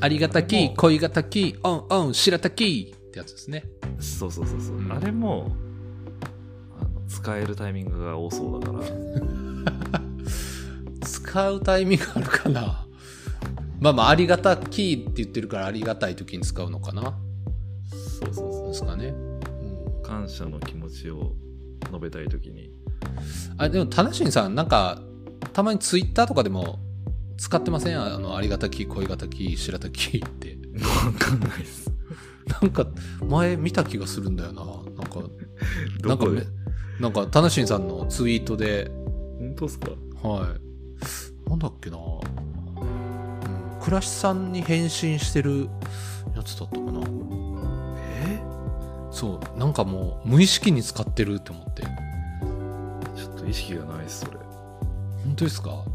ありがたき、恋がたき、オンオン、白滝ってやつですね。そうそうそうそう、うんあれもあの使えるタイミングが多そうだから。使うタイミングあるかな。まあまあ、ありがたきって言ってるからありがたい時に使うのかな。そうそうそう。ですかね。うん、感謝の気持ちを述べたい時に。あ、でも、タナシンさん、なんか、たまにツイッターとかでも使ってません？あの、ありがたき、恋がたき、白滝って。分かんないですなんか、前見た気がするんだよな。なんか、なんかめどこで、なんか、タナシンさんのツイートで、本当っすか？はい。なんだっけな。うん、倉石さんに返信してるやつだったかな。え？そう、なんかもう、無意識に使ってるって思って。ちょっと意識がないっすそれ本当ですか？は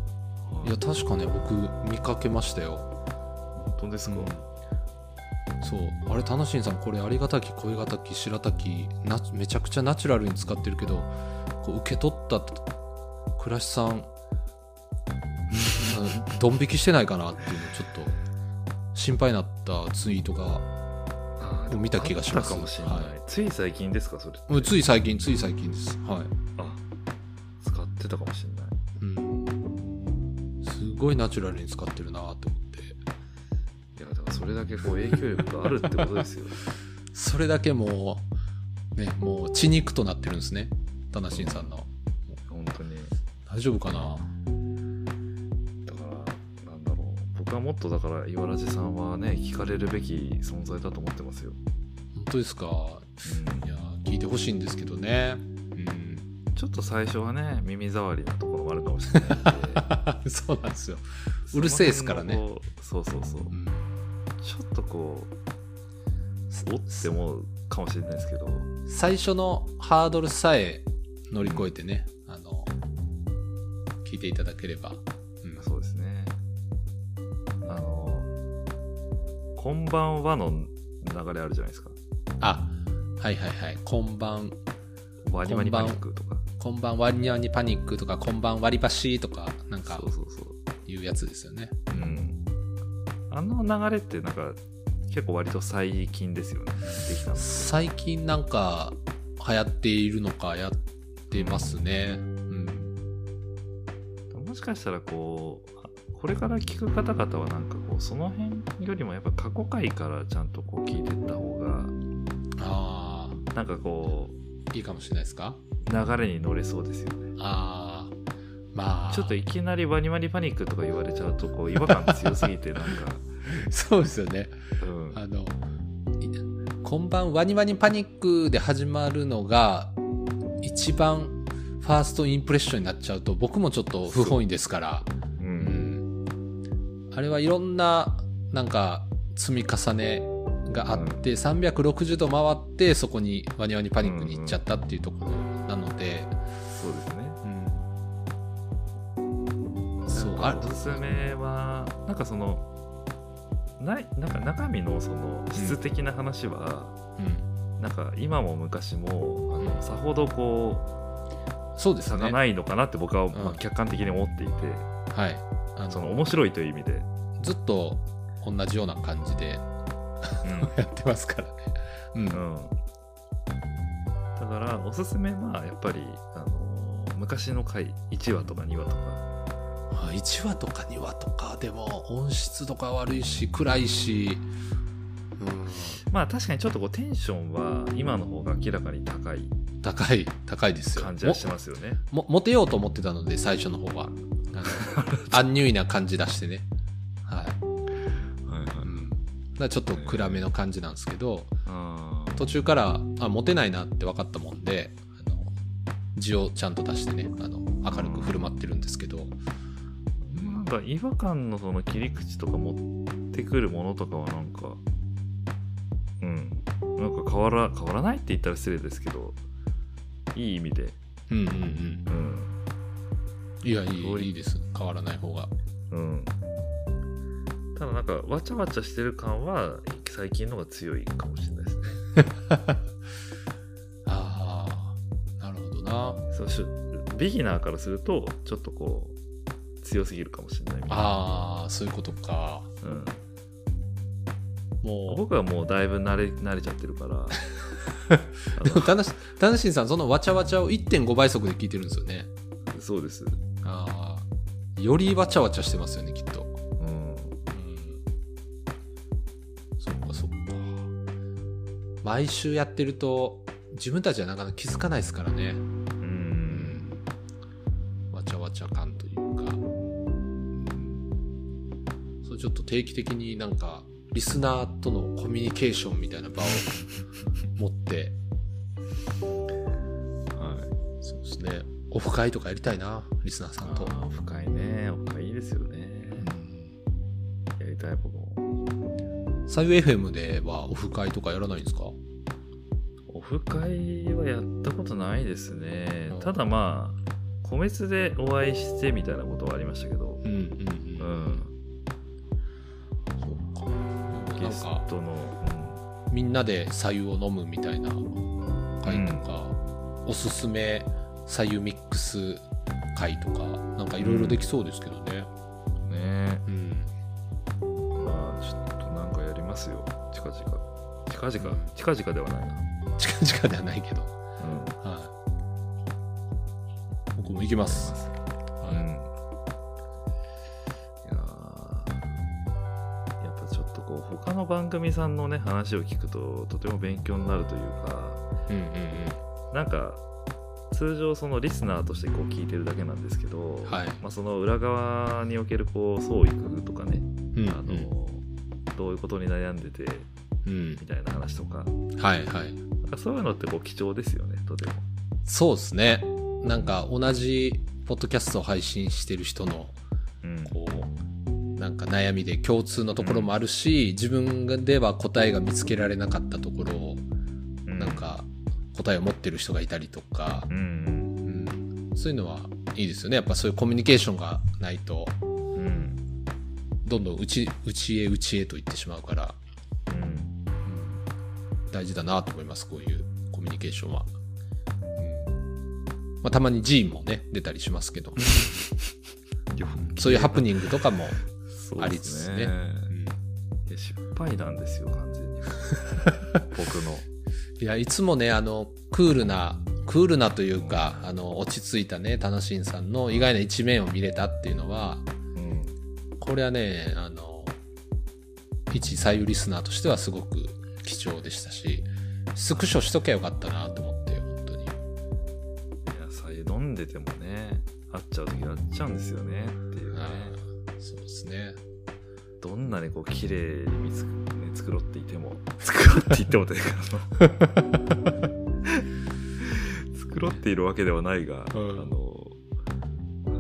いや、確かね、僕、見かけましたよ。本当ですか、うん。そう。あれタナシンさんこれありがたき恋がたき白滝なめちゃくちゃナチュラルに使ってるけどこう受け取った倉石さん うんドン引きしてないかなっていうのちょっと心配になったツイートが見た気がします。あったかもしれない、はい。つい最近ですかそれうんつい最近つい最近です。はい、あ使ってたかもしれないごいナチュラルに使ってるなって思って。いやだからそれだけこう影響力があるってことですよ。それだけもうねもう血肉となってるんですね。タナシンさんの。本当に。大丈夫かな？だからなんだろう。僕はもっとだから岩ラジさんはね聞かれるべき存在だと思ってますよ、本当ですか？うん。いや聞いてほしいんですけどね。うんちょっと最初はね耳障りなところもあるかもしれない そうなんですよ。うるせえですからね。そうそうそうそう。うん。ちょっとこうおって思うかもしれないですけど。最初のハードルさえ乗り越えてね、あの聞いていただければ、うん。そうですね。あの「こんばんは」の流れあるじゃないですか。あはいはいはい。こんばん「ワニワニパニック」とかこんばん割りにパニックとかこんばん割り箸とかなんかそうそうそう。いうやつですよね。うん。あの流れってなんか結構割と最近ですよね。できたの最近なんか流行っているのかやってますね。うん。もしかしたらこうあこれから聞く方々はなんかこうその辺よりもやっぱ過去回からちゃんとこう聞いてった方があなんかこあいいかもしれないですか？う流れに乗れそうですよね。ああまあ。ちょっといきなりワニワニパニックとか言われちゃうとこう違和感強すぎてなんか、そうですよね。うん、あのいこんばんワニワニパニックで始まるのが一番ファーストインプレッションになっちゃうと僕もちょっと不本意ですから。う。うん。ん。あれはいろんななんか積み重ねがあって、360度回ってそこにワニワニパニックに行っちゃったっていうところなので、そうですね。うん。そう。あおすすめはなんかそのないなんか中身のその質的な話は、うん、なんか今も昔もあうん。のさほどこそうですね。う差がないのかなって僕はまあうん客観的に思っていて、はい。あのその面白いという意味で、ずっと同じような感じでやってますからね。うん。うん。うんだからおすすめはやっぱり、あのー昔の回1話とか2話とか。あ1話とか2話とか。でも音質とか悪いし暗いし、まあ確かにちょっとこうテンションは今の方が明らかに高い。うん、高い高いですよ。感じはしてますよね。ももモテようと思ってたので最初の方は。あのアンニュイな感じ出してね。はい、だちょっと暗めの感じなんですけど途中からあモテないなって分かったもんであの字をちゃんと出してねあの明るく振る舞ってるんですけど、なんか違和感のその切り口とか持ってくるものとかはなんかうん。なんか変わら変わらないって言ったら失礼ですけどいい意味で。うんうんうん。うん。いやいいいいです。変わらない方が。うんただなんかわちゃわちゃしてる感は最近のが強いかもしれないですね ああなるほどなそうしビギナーからするとちょっとこう強すぎるかもしれないみたいなああそういうことかうんも僕はもうだいぶ慣れ慣れちゃってるからう、でも、たなし、たなしんさん、そのわちゃわちゃを1.5倍速で聞いてるんですよね。そうです、ああ。よりわちゃわちゃしてますよね、きっと。毎週やってると、自分たちはなかなか気づかないですからね。うんわちゃわちゃ感というか。そうちょっと定期的になんか、リスナーとのコミュニケーションみたいな場を 持って、はいそうですね。オフ会とかやりたいな、リスナーさんと。あー深サイウ FM ではオフ会とかやらないんですか？オフ会はやったことないですね。うん。ただまあ個別でお会いしてみたいなことはありましたけど。うんうんうん。うん。そうか。なゲストの、みんなで白湯を飲むみたいな会とか、おすすめ白湯ミックス会とか、なんかいろいろできそうですけどね。うん、近々近々ではないな近々ではないけど。うんはい。僕も行きます。うん、いはやーやっぱちょっとこう他の番組さんのね話を聞くととても勉強になるというかい。うんうんなんか通常そのリスナーとしてこう聞いてるだけなんですけど、はいまあ、その裏側におけるこう創意工夫とかね、うん。うんあのどういうことに悩んでてうん。みたいな話とか。はいはい。なんかそういうのってこう貴重ですよねとても。そうですね。なんか同じポッドキャストを配信してる人のうん。こうなんか悩みで共通のところもあるし、自分では答えが見つけられなかったところを、うなんか答えを持ってる人がいたりとか。う、ん。うん。そういうのはいいですよね。やっぱそういうコミュニケーションがないとうん。うんどんどん内内へ内へと言ってしまうから、うんうん大事だなと思いますこういうコミュニケーションは、うん。まあ、たまに G もね出たりしますけど。そういうハプニングとかも、ありつつね。ですうん。いや失敗なんですよ完全に。僕の。いやいつもねあのクールなクールなというかあの落ち着いたねタナシンさんの意外な一面を見れたっていうのはうん。これはねあの一左右リスナーとしてはすごく貴重でしたしスクショしときゃよかったなと思って本当に。いやさ飲んでてもね会っちゃう時会っちゃうんですよねっていうね。うんそうですね。どんなにこう綺麗に見つく、ね、作ろうって言 っても作ろうって言ってもというか 作ろうっているわけではないが、うん。あの、は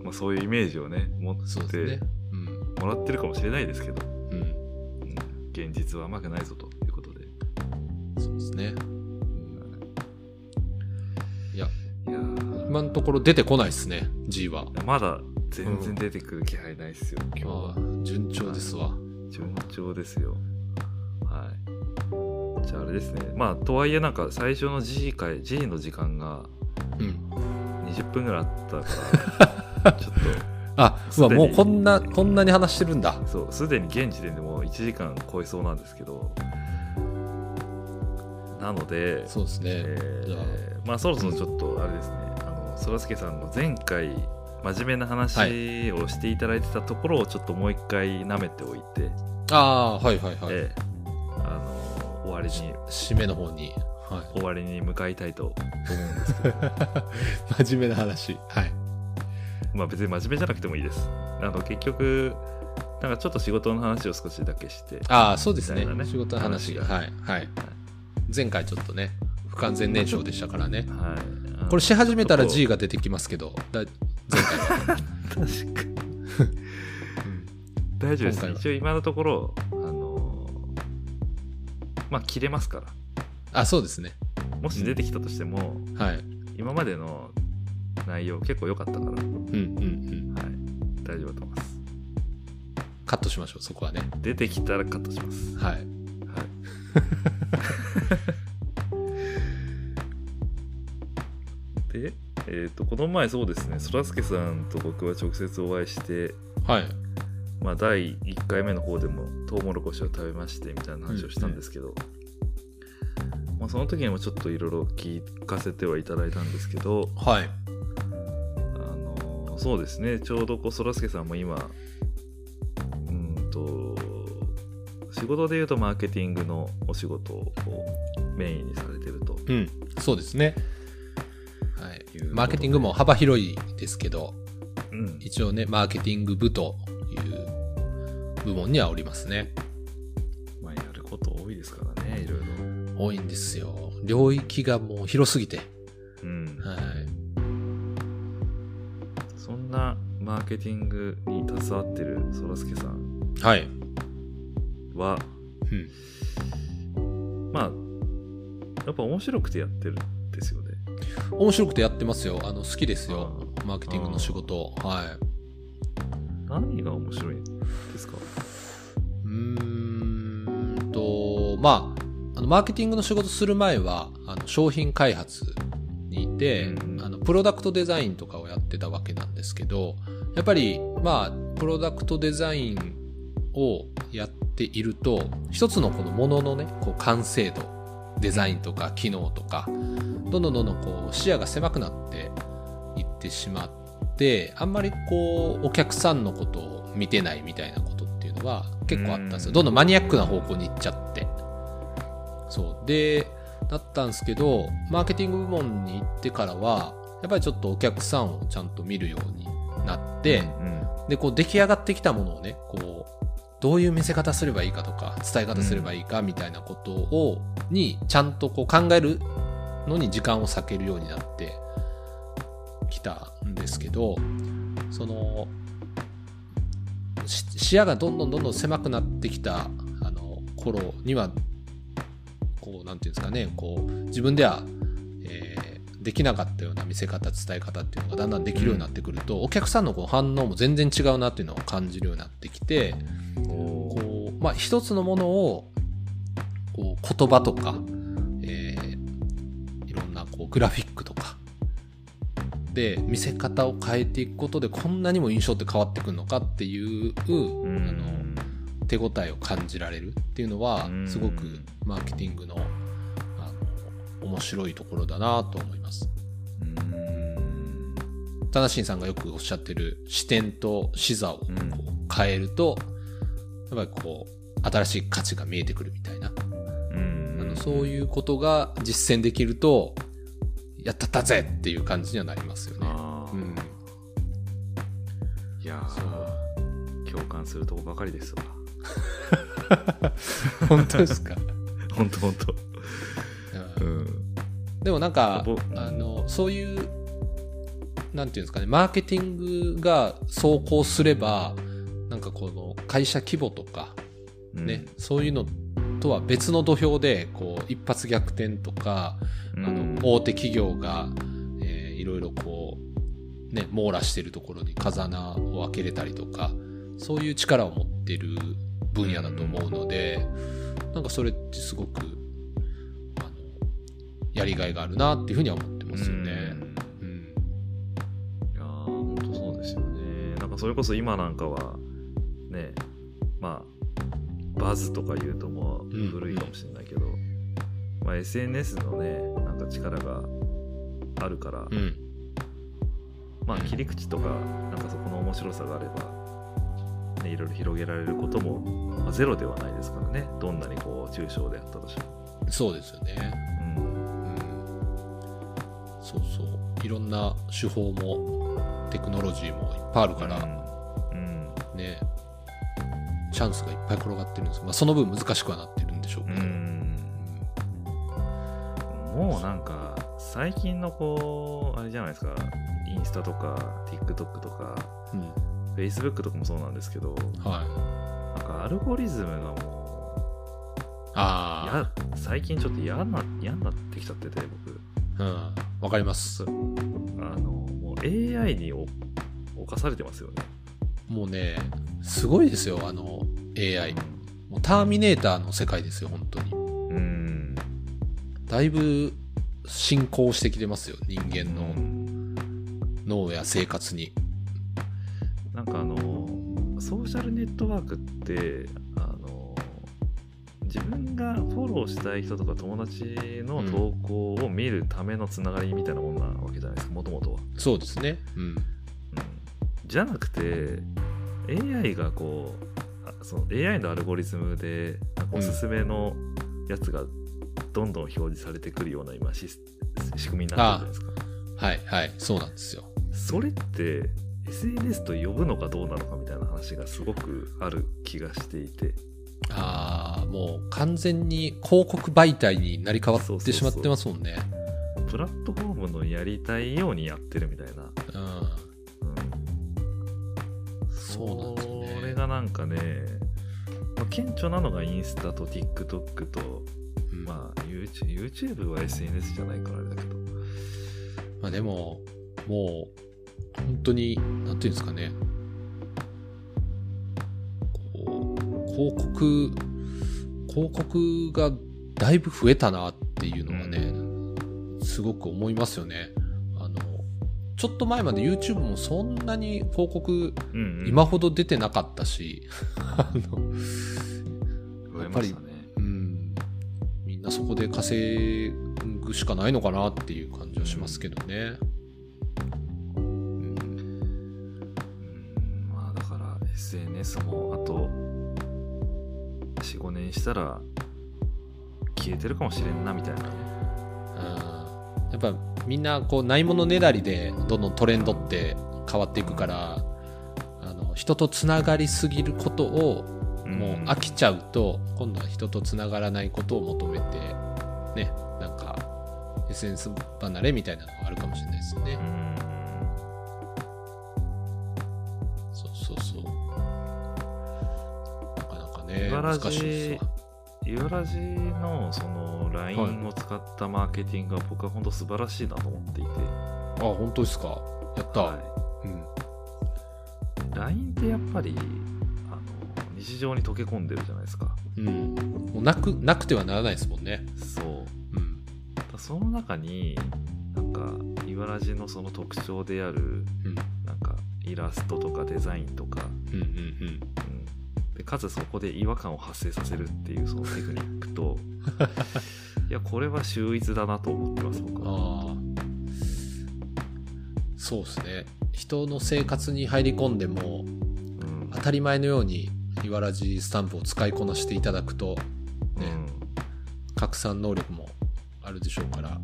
い。まあ、そういうイメージをね持ってそうですね。もらってるかもしれないですけど、現実は甘くないぞということで、そうですね。いや。いやー。今のところ出てこないですね G は。まだ全然出てくる気配ないですよ、今日あは。あ順調ですわ。順調ですよ。はい。じゃああれですね。まあとはいえなんか最初の G 回 G の時間がうん。20分ぐらいあったから ちょっあもうこんなこんなに話してるんだ。とそうすでに現時点でもう1時間超えそうなんですけど。なのでそうですね、えーまあそろそろちょっとあれですね。あのそらすけさんの前回真面目な話をしていただいてたところをちょっともう一回舐めておいて、ああはいはいはい、ええ。あの終わりに。締めの方に、は終わりに向かいたいと思うんですけど。い、真面目な話。はいまあ別に真面目じゃなくてもいいです。あの結局なんかちょっと仕事の話を少しだけして。ああそうですね。ね。仕事の話が。はいはい。前回ちょっかね不完全燃焼でしたからね。はい。これし始めたら G が出てきますけどだ前回。は、確かに。大丈夫です。一応今のところあのまあ切れますから。あそうですね。もし出てきたとしても、はい。今までの内容結構良かったから、はい、うんうん。うん大丈夫だと思います。カットしましょうそこはね。出てきたらカットします。はい。はい。で、えっ、と、この前そうですね、そらすけさんと僕は直接お会いして、はい。まあ、第1回目の方でもトウモロコシを食べましてみたいな話をしたんですけど、まあ、その時にもちょっといろいろ聞かせてはいただいたんですけど、はい。そうですねちょうどこうそらすけさんも今うんと仕事で言うとマーケティングのお仕事をメインにされてるとうん。そうですね。はい。マーケティングも幅広いですけど、うん一応ね、マーケティング部という部門にはおりますね。まあ、やること多いですからねいろいろ多いんですよ。領域がもう広すぎて。んなマーケティングに携わってるそらすけさんはい。はうん。まあやっぱ面白くてやってるんですよね面白くてやってますよ。あの、好きですよあ。マーケティングの仕事。はい。何が面白いんですか？うーんと、まあ、あのマーケティングの仕事する前は、あの商品開発にいて、うんあの、プロダクトデザインとかをやってたわけなんですけど、やっぱり、まあ、プロダクトデザインをやっていると、一つのこのもののね、こう完成度、デザインとか機能とか、どんどんどんどんこう視野が狭くなっていってしまって、あんまりこう、お客さんのことを見てないみたいなことっていうのは結構あったんですよ。うんどんどんマニアックな方向に行っちゃって。そう。で、だったんですけど、マーケティング部門に行ってからは、やっぱりちょっとお客さんをちゃんと見るようになって、うんで、こう出来上がってきたものをね、こう、どういう見せ方すればいいかとか、伝え方すればいいかみたいなことを、に、ちゃんとこう考えるのに時間を割けるようになってきたんですけど、その、し視野がどんどんどんどん狭くなってきた、あの、頃には、こう、なんていうんですかね、こう、自分では、えーできなかったような見せ方、伝え方っていうのがだんだんできるようになってくると、お客さんのこう反応も全然違うなっていうのを感じるようになってきて、こう、まあ、一つのものを、こう、言葉とか、えーいろんな、こう、グラフィックとか、で、見せ方を変えていくことで、こんなにも印象って変わってくるのかっていう、うん。あの、手応えを感じられるっていうのはうん。すごくマーケティングの面白いところだなと思います。うん。タナシンさんがよくおっしゃってる視点と視座をこうん。う変えると、やっぱりこう新しい価値が見えてくるみたいな、うん。あのそういうことが実践できるとやったったぜっていう感じにはなりますよね。うん、いやそう。ー共感するとこばかりですわ。本当ですか、ほんとほんとううん。んでもなんかぼあのそういうなんていうんですかねマーケティングが走行すればなんかこの会社規模とかね、そういうのとは別の土俵でこう一発逆転とか、うん。あの大手企業が、えーいろいろこうね網羅してるところに風穴を開けれたりとかそういう力を持ってる分野だと思うので、なんかそれってすごくやりがいがあるなっていうふうには思ってますよね。うん。いやーほんとそうですよね。なんかそれこそ今なんかはねまあバズとか言うともううん。古いかもしれないけど、まあ、SNS のねなんか力があるから、うん。まあ切り口とかなんかそこの面白さがあれば、ね、いろいろ広げられることも、まあ、ゼロではないですからね。どんなにこう抽象であったとしても、そうですよね。うんうんそうそう。いろんな手法もテクノロジーもいっぱいあるから、うん。ね、チャンスがいっぱい転がってるんです。まあ、その分難しくはなってるんでしょううけど。ん。もうなんか最近のこうあれじゃないですか。インスタとか TikTok とかうん。Facebook とかもそうなんですけどはい。なんかアルゴリズムがもうあや最近ちょっと嫌な嫌になってきちゃってて僕。あ、うん。わかります。あのもう AI にお侵されてますよねもうね、すごいですよ、あの AI。もうターミネーターの世界ですよ、本当に。うんだいぶ進行してきてますよ、人間の脳や生活に。なんかあのソーシャルネットワークってあの自分がフォローしたい人とか友達の投稿を見るためのつながりみたいなもんなわけじゃないですかもともとは、そうですね。うん。うん、じゃなくて AI がこうあその AI のアルゴリズムでおすすめのやつがどんどん表示されてくるような今仕組みになってるじゃないですかはいはい。そうなんですよ。それって SNS と呼ぶのかどうなのかみたいな話がすごくある気がしていてああ、もう完全に広告媒体になり変わってしまってますもんね。プラットフォームのやりたいようにやってるみたいな、うん。うん、そうなんですよねそれがなんかね、まあ、顕著なのがインスタと TikTok と、うんまあ、YouTube, YouTube は SNS じゃないからあれだけどまあでも、もう、本当に、なんていうんですかね。広告、広告がだいぶ増えたなっていうのはね、すごく思いますよね。あの、ちょっと前まで YouTube もそんなに広告今ほど出てなかったし、あの、増えましたね。うん、みんなそこで稼ぐしかないのかなっていう感じはしますけどね。うん。うん。まあだから SNS もあと45年したら消えてるかもしれんなみたいなねやっぱみんなこうないものねだりでどんどんトレンドって変わっていくからあの人とつながりすぎることをもう飽きちゃうと今度は人とつながらないことを求めてねなんか SNS 離れみたいなのがあるかもしれないですよねう。んそうそうそう。ね難しいですわ。イワラジのその LINE を使ったマーケティングは僕は本当素晴らしいなと思っていて、あ本当ですか。やった。はうん。い、LINE ってやっぱりあの日常に溶け込んでるじゃないですかうん。もうなくなくてはならないですもんね。そううん。だその中になんかイワラジのその特徴であるうん。なんかイラストとかデザインとか、うんうんうん。うん、でかつそこで違和感を発生させるっていうそのテクニックと いやこれは秀逸だなと思ってます僕は。そうですね。人の生活に入り込んでもうん。当たり前のようにいわらじスタンプを使いこなしていただくとねうん。拡散能力もあるでしょうから、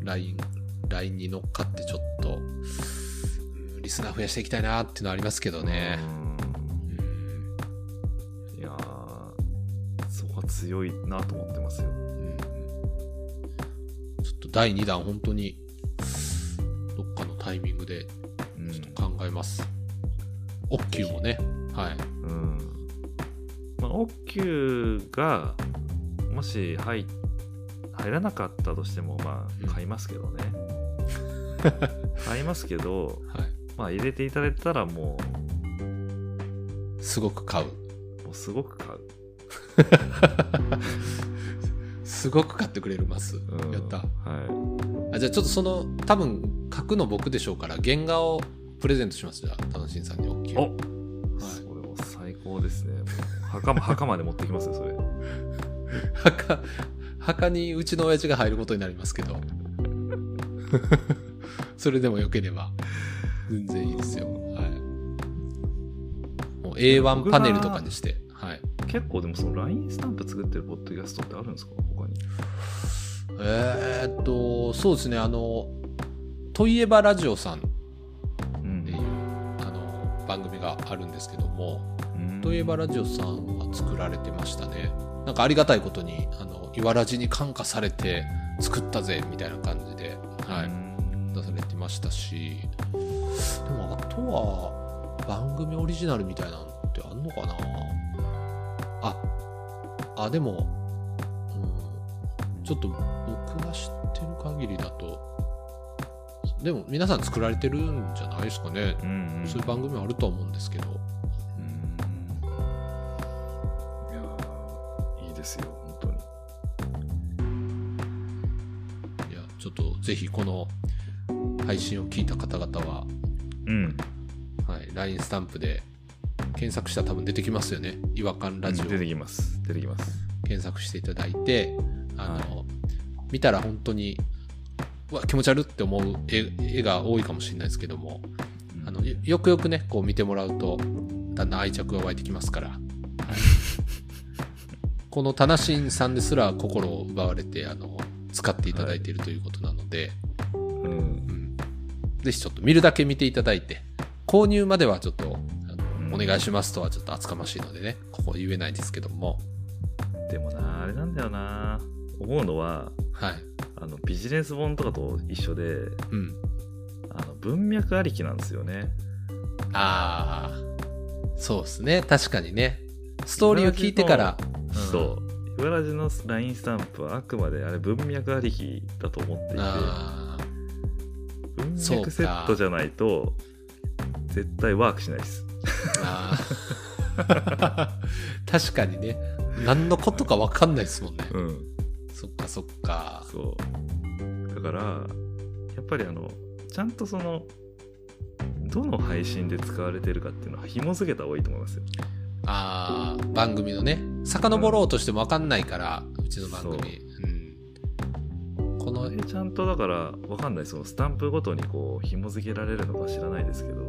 うん、LINE, に乗っかってちょっと、うんリスナー増やしていきたいなっていうのはありますけどね。うんうんいやーそこは強いなと思ってますようんちょっと第2弾本当にどっかのタイミングでうんちょっと考えます。オッキューもね。はい。うんまあ、オッキューがもし入入らなかったとしてもまうんあ買いますけどね、買いますけどはい。まあ入れていただいたらもすごく買う。うもうすごく買う、すごく買ってくれるます。うんやった。はあじゃあちょっとその、多分書くの僕でしょうから、原画をプレゼントします。じゃあ、楽しんさんにオッキいュー。おそれも最高ですね墓ま墓まで持ってきますよそれ墓、墓にうちの親父が入ることになりますけど。それでもよければ、全然いいですよ。はい。もう A1 パネルとかにして、はい。結構でもその LINE スタンプ作ってるポッドキャストってあるんですか？他にえーっと、そうですね、あの、といえばラジオさんっうんていう、あの、番組があるんですけども、うんといえばラジオさんは作られてましたね。なんかありがたいことに、あの、いわらじに感化されて作ったぜ、みたいな感じで、はい。うん出されてましたし、でもあとは、番組オリジナルみたいなのってあんのかな？あ、あ、でも、うん、ちょっと僕が知ってる限りだと、でも皆さん作られてるんじゃないですかね。うんうんそういう番組あるとは思うんですけど。うんいやーいいですよ本当にいや、ちょっとぜひこの配信を聞いた方々は、うん。はい、LINE スタンプで検索したら多分出てきますよね。違和感ラジオ。出てきます。出てきます。検索していただいて、あの、見たら本当に、うわ、気持ち悪って思う絵絵が多いかもしれないですけども、あのよよくよくね、こう見てもらうと、だんだん愛着が湧いてきますから、はい。このタナシンさんですら心を奪われて、あの、使っていただいているということなので、うん。うんぜひちょっと見るだけ見ていただいて、購入まではちょっと、あのうん。お願いしますとはちょっと厚かましいのでね、ここ言えないですけども、でもなあれなんだよな。思うのははい。あのビジネス本とかと一緒でうん。あの文脈ありきなんですよね。ああ、そうですね。確かにね。ストーリーを聞いてから、うん。そう。岩ラジの LINE スタンプはあくまであれ文脈ありきだと思っていてセットじゃないと絶対ワークしないです。確かにね。何のことか分かんないですもんね。うんそっかそっか。そうだからやっぱりあのちゃんとそのどの配信で使われてるかっていうのは紐付けた方がいいと思いますよああ、番組のね。遡ろうとしても分かんないから、うちの番組。うん。この、うん。でちゃんとだからわかんないそのスタンプごとにこう紐付けられるのか知らないですけどうんう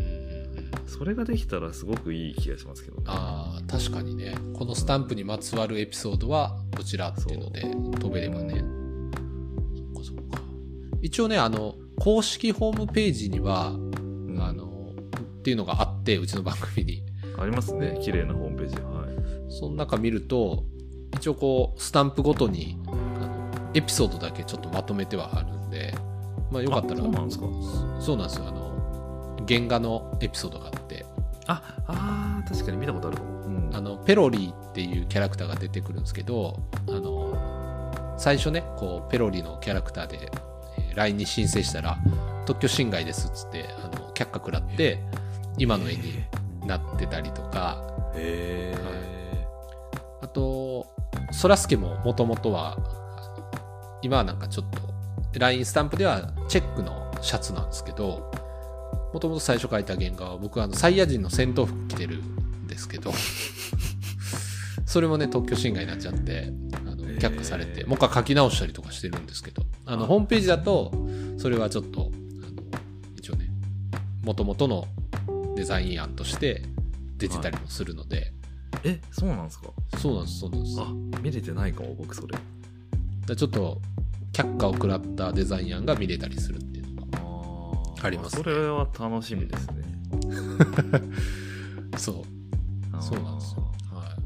んそれができたらすごくいい気がしますけどねああ、確かにね。このスタンプにまつわるエピソードはこちらっていうので飛べればね。そっかそっか。一応ね、あの、公式ホームページには、うんあの、っていうのがあって、うちの番組に。ありますね綺麗なホームページはいその中見ると、一応こう、スタンプごとに、エピソードだけちょっとまとめてはあるんで、まあよかったら。あそうなんですか。そうなんですよ。あの、原画のエピソードがあって、ああー確かに見たことあるかも、うん。あの、ペロリーっていうキャラクターが出てくるんですけど、あの、最初ね、こう、ペロリのキャラクターで、えー LINE に申請したら、特許侵害ですっつって、あの、却下食らって、今の絵になってたりとか、へえ、あと、そらすけももともとは、今はなんかちょっと、LINE スタンプではチェックのシャツなんですけど、もともと最初描いた原画は僕はあのサイヤ人の戦闘服着てるんですけど、それもね、特許侵害になっちゃって、あの却下されて、もう一回書き直したりとかしてるんですけど、あの、あ。ホームページだと、それはちょっと、あの一応ね、もともとのデザイン案として出てたりもするので、えそうなんですか？そうなんです、そうなんです。あ見れてないかも僕それだちょっと却下を食らったデザイン案が見れたりするっていうのが。ありますね。それは楽しみですね。そう。そうなんですよ、は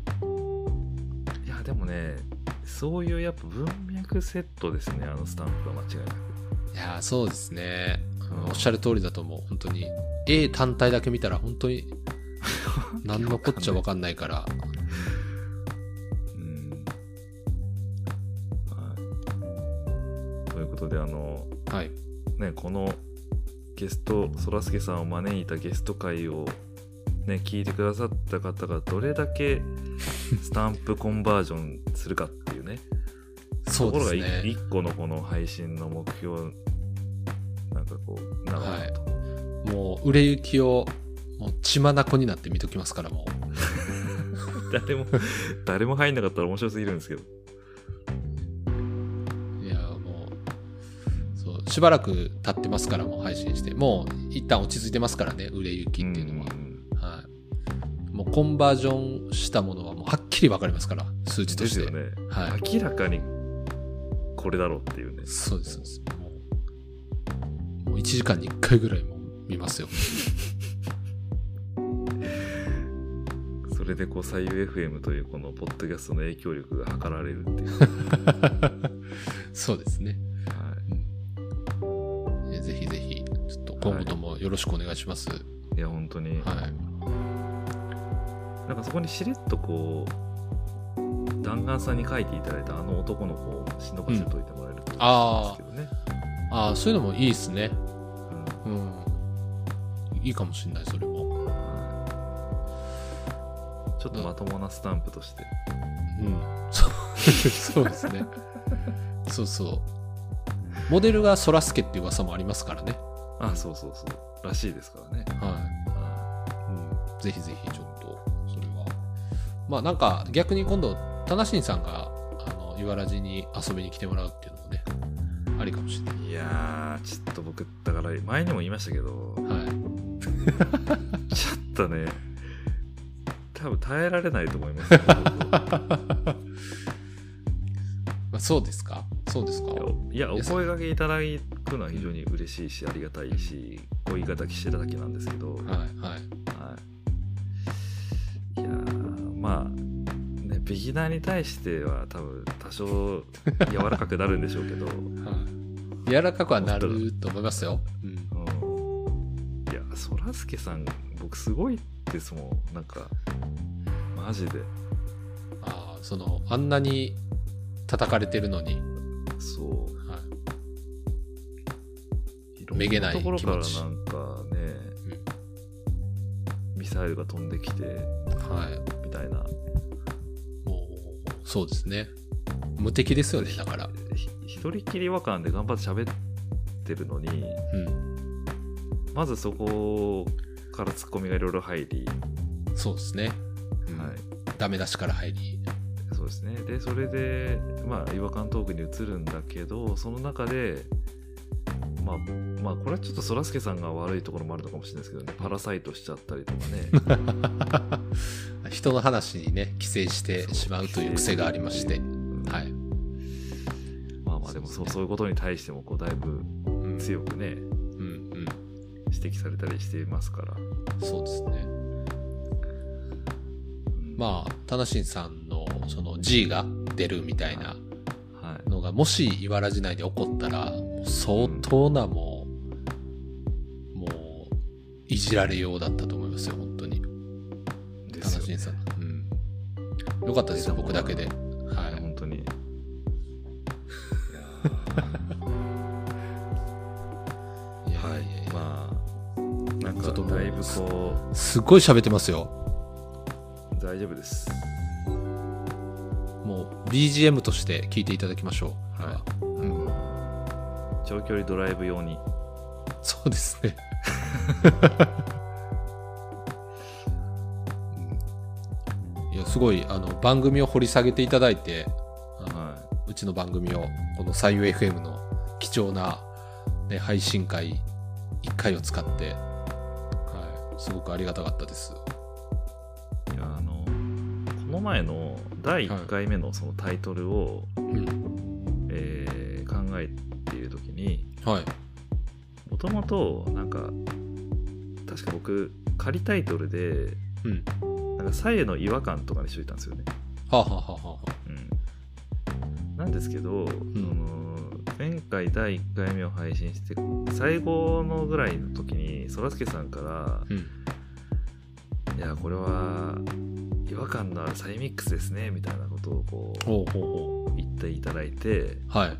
い。やでもねそういうやっぱ文脈セットですねあのスタンプは間違いなく。い、いやーそうですね、うん。おっしゃる通りだと思う本当に絵単体だけ見たら本当に何のこっちゃ分かんないからことであのはい。ねこのゲストそらすけさんを招いたゲスト会をね聞いてくださった方がどれだけ スタンプコンバージョンするかっていうね。そうところがですね1個のこの配信の目標なんかこうなのかなと、もう売れ行きをもう血眼になって見ときますからもう。誰も誰も入んなかったら面白すぎるんですけどしばらく経ってますからもう配信して。もう一旦落ち着いてますからね売れ行きっていうのは、ん。はい、もうコンバージョンしたものはもうはっきり分かりますから数値として。ですよね、はい。明らかにこれだろうっていうね。そうですそうです。もうもう1時間に1回ぐらいもう見ますよ。それでこう左右 FM というこのポッドキャストの影響力が図られるっていう、そうですね、今後ともよろしくお願いします、はい。い、いや本当に、なんかそこにしれっとこう弾丸さんに書いていただいたあの男の子を忍ばせといてもらえるとあー。いいんですけどね、ああそういうのもいいですね。うん。うん。いいかもしんないそれも。はい。ちょっとまともなスタンプとして、うん。そう。そうですね。そうそう。モデルがそらすけっていう噂もありますからねあそうそうそう。らしいですからね、はぜひぜひちょっとそれは。まあなんか逆に今度田無さんがあの岩ラジに遊びに来てもらうっていうのもねありかもしれない。いやーちょっと僕だから前にも言いましたけど。はい。ちょっとね多分耐えられないと思いますよま あ、そうですか？そうですか？いやお声掛けいただくのは非常に嬉しいしありがたいしこういう言い方してただけなんですけど、はいはい。はい。いやーまあねビギナーに対しては多分多少柔らかくなるんでしょうけど、はい。柔らかくはなると思いますよ、うん、うん。いやそらすけさん僕すごいですもん。なんかマジで。ああそのあんなに叩かれてるのに、そう。はい、めげないところからなん気持ち。かね、ミサイルが飛んできてはい。みたいな。もうそうですね。無敵ですよねだから。ひ一人きり和感で頑張って喋ってるのにうん。まずそこからツッコミがいろいろ入り、そうですね、うん。はい。ダメ出しから入りですね。でそれでまあ違和感トークに移るんだけどその中でまあまあこれはちょっとそらすけさんが悪いところもあるのかもしれないですけどね。パラサイトしちゃったりとかね。人の話にね寄生してしまうという癖がありまして。うんはい、まあまあでもそうそういうことに対してもこうだいぶうん。強くねうんうん。指摘されたりしていますから、そうですね。うんまあ田無さんのその G が出るみたいなはい。のがもし茨城内で起こったら相当なもう、もういじられようだったと思いますよ本当に。ですよさん、うん、よかったですよ僕だけで。はい。本当に。いやいやい。ーはいやいや。まあなんちょっとだいぶこすっごい喋ってますよ。う大丈夫です BGM として聞いていただきましょう。はうん、長距離ドライブ用に。そうですね。うん。いやすごいあの番組を掘り下げていただいてはうちの番組をこの左右 FM の貴重な、ね、配信会1回を使って、はい、すごくありがたかったです前の第1回目のそのタイトルを、うん。えー考えている時にはい。もともとなんか確か僕仮タイトルでうん。なんか左右の違和感とかにしといたんですよね、はあ、はあはあは。あうん、なんですけど、その前回第1回目を配信して最後のぐらいの時にそらすけさんからうん「いやこれは違和感のあるサイミックスですね」みたいなことをこう言っていただいてうはい。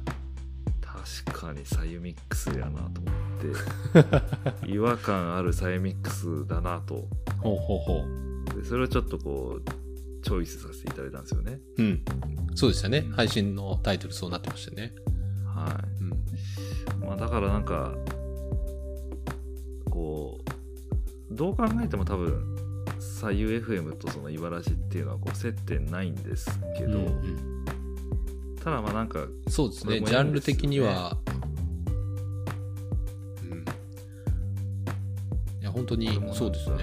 確かにサイミックスやなと思って 違和感あるサイミックスだなと。ほうほうほう。でそれをちょっとこうチョイスさせていただいたんですよね。うん。そうでしたね。配信のタイトルそうなってましたね。はうん。い、まあ、だからなんかこうどう考えても多分左右 FM とその茨城っていうのはこう接点ないんですけど、うんうん。ただまあなんかそうですこれねジャンル的には、うん。いや本当にそうですね。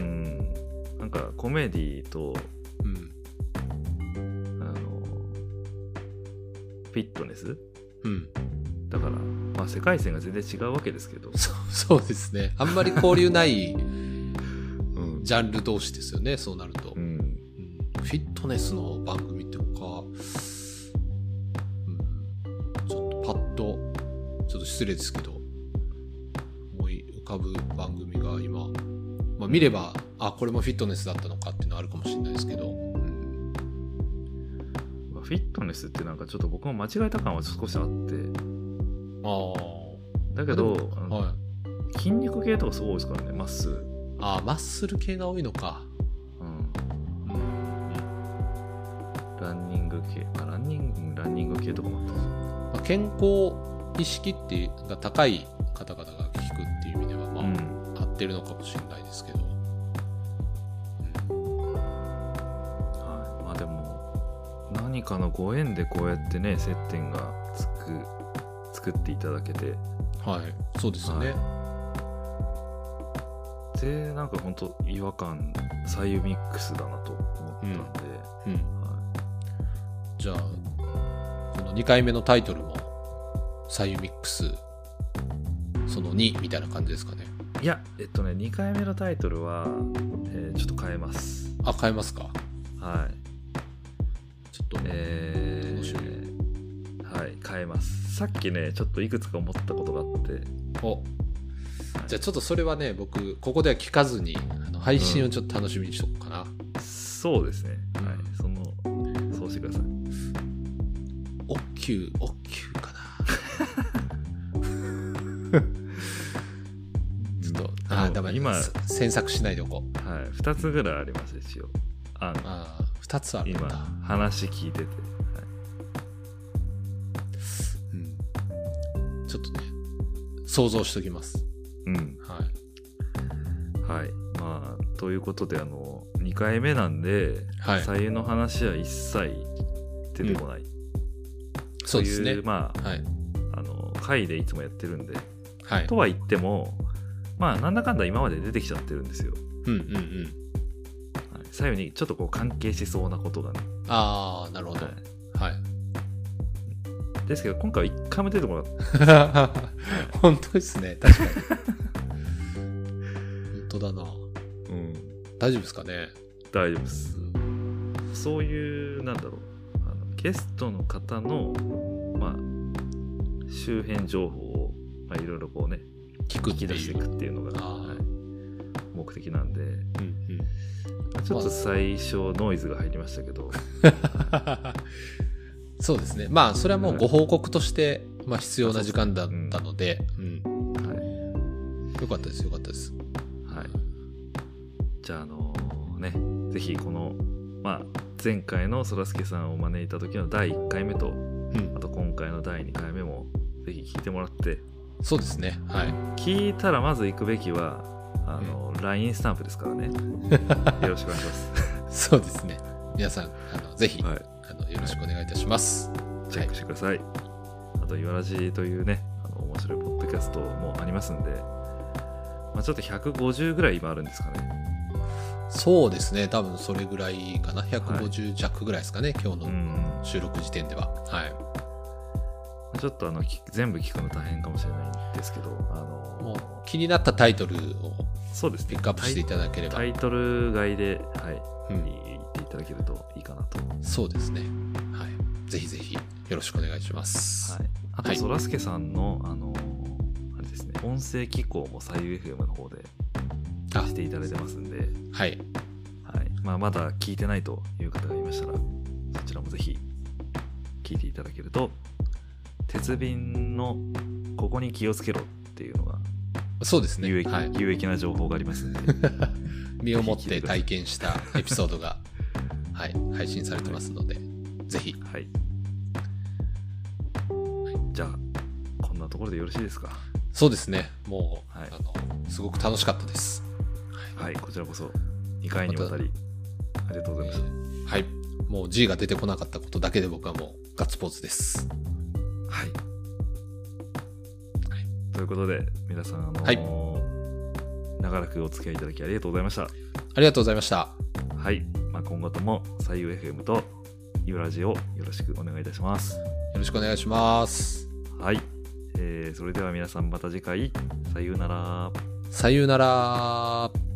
うん。なんかコメディとうん。あのフィットネス？うん。だから、まあ、世界線が全然違うわけですけど、そうそうですね。あんまり交流ないうんジャンル同士ですよねそうなると、うん、うん。フィットネスの番組って他、うん、ちょっとパッとちょっと失礼ですけど思い浮かぶ番組が今、まあ、見ればあこれもフィットネスだったのかっていうのはあるかもしれないですけど、うん。まあフィットネスってなんかちょっと僕も間違えた感は少しあって。あだけどはい、筋肉系とかすごいですからねまっすぐ、あマッスル系が多いのか。うん、うん、ランニング系。あランニングランニング系とかもあったん、まあ、健康意識っていうが高い方々が聞くっていう意味ではまあ、うん、合ってるのかもしれないですけど、うん。はい、まあでも何かのご縁でこうやってね接点がつく作っていただけて。はい。そうですね、はい。でなんか本当違和感左右ミックスだなと思ったんで、うん。はじゃあこの2回目のタイトルも左右ミックスその2みたいな感じですかね。い、いやえっとね2回目のタイトルは、えーちょっと変えます。あ変えますか？はい。ちょっと、え楽しー、はい変えます。さっきねちょっといくつか思ったことがあって。おじゃあちょっとそれはね僕ここでは聞かずにあの配信をちょっと楽しみにしとこうかな、そうですね、はい。そのそうしてください。おっきゅうおっきゅうかな。ちょっとああのダメ今せ詮索しないでおこう。はい。2つぐらいあります一応。あああ2つあるん今だ、話聞いてて、うん、ちょっとね想像しときますうん。はい。はい。まあということであの2回目なんで、はい。左右の話は一切出てこない、そうですね。というまはい。ああの回でいつもやってるんで。はい。とは言ってもまあなんだかんだ今まで出てきちゃってるんですよ、うんうんうん。はい、左右にちょっとこう関係しそうなことがね、ああなるほど。はい。はい。ですけど今回は1回も出てこなかった。本当ですね。確かに。本当だな。うん。大丈夫ですかね、大丈夫です。うん。そういうなんだろう。あのゲストの方のまあ周辺情報をまあいろいろこうね聞くき出していくっていうのが、はい目的なんで。うんうん。ちょっと最初ノイズが入りましたけど、そうですね。まあそれはもうご報告として、まあ、必要な時間だったので、うん。はい。よかったですよかったです。はい、じゃああのねぜひこのまあ前回のそらすけさんを招いた時の第1回目とうん。あと今回の第2回目もぜひ聞いてもらって。そうですね。はい。聞いたらまず行くべきはあの、LINE スタンプですからね。よろしくお願いします。そうですね。皆さんあのぜひ、はいあのよろしくお願いいたします。チェックしてください、あと「いわらじ」というねあの面白いポッドキャストもありますんで、まあ、ちょっと150ぐらい今あるんですかね。そうですね。多分それぐらいかな。150弱ぐらいですかね、今日のうん収録時点では。はい。ちょっとあの聞全部聞くの大変かもしれないんですけどあのもう気になったタイトルをそうですね。ピックアップしていただければ、タイタイトル外で、はい。うんいただけるといいかなと、はい、そうですね。はい。ぜひぜひよろしくお願いします、あとはい。そらすけさんのあのあれですね。音声機構も左右 FM の方であ。していただいてますんで、はい。はい。まあ、まだ聞いてないという方がいましたらそちらもぜひ聞いていただけると鉄瓶のここに気をつけろっていうのがそうですね。有益,、はい、有益な情報がありますんで。身をもって体験したエピソードが、はい、配信されてますので、ぜひはい。じゃあ、こんなところでよろしいですか？そうですねもう、はいあのすごく楽しかったです、はい、こちらこそ2回にわたり、ありがとうございましはいもう G が出てこなかったことだけで僕はもうガッツポーズですた。はい。ということで、皆さん、あのーはい長らくお付き合いいただきありがとうございました。ありがとうございましたはい。まあ、今後とも、左右 FM と、イブラジをよろしくお願いいたします。よろしくお願いしますはい。えーそれでは皆さんまた次回、さようなら。さようなら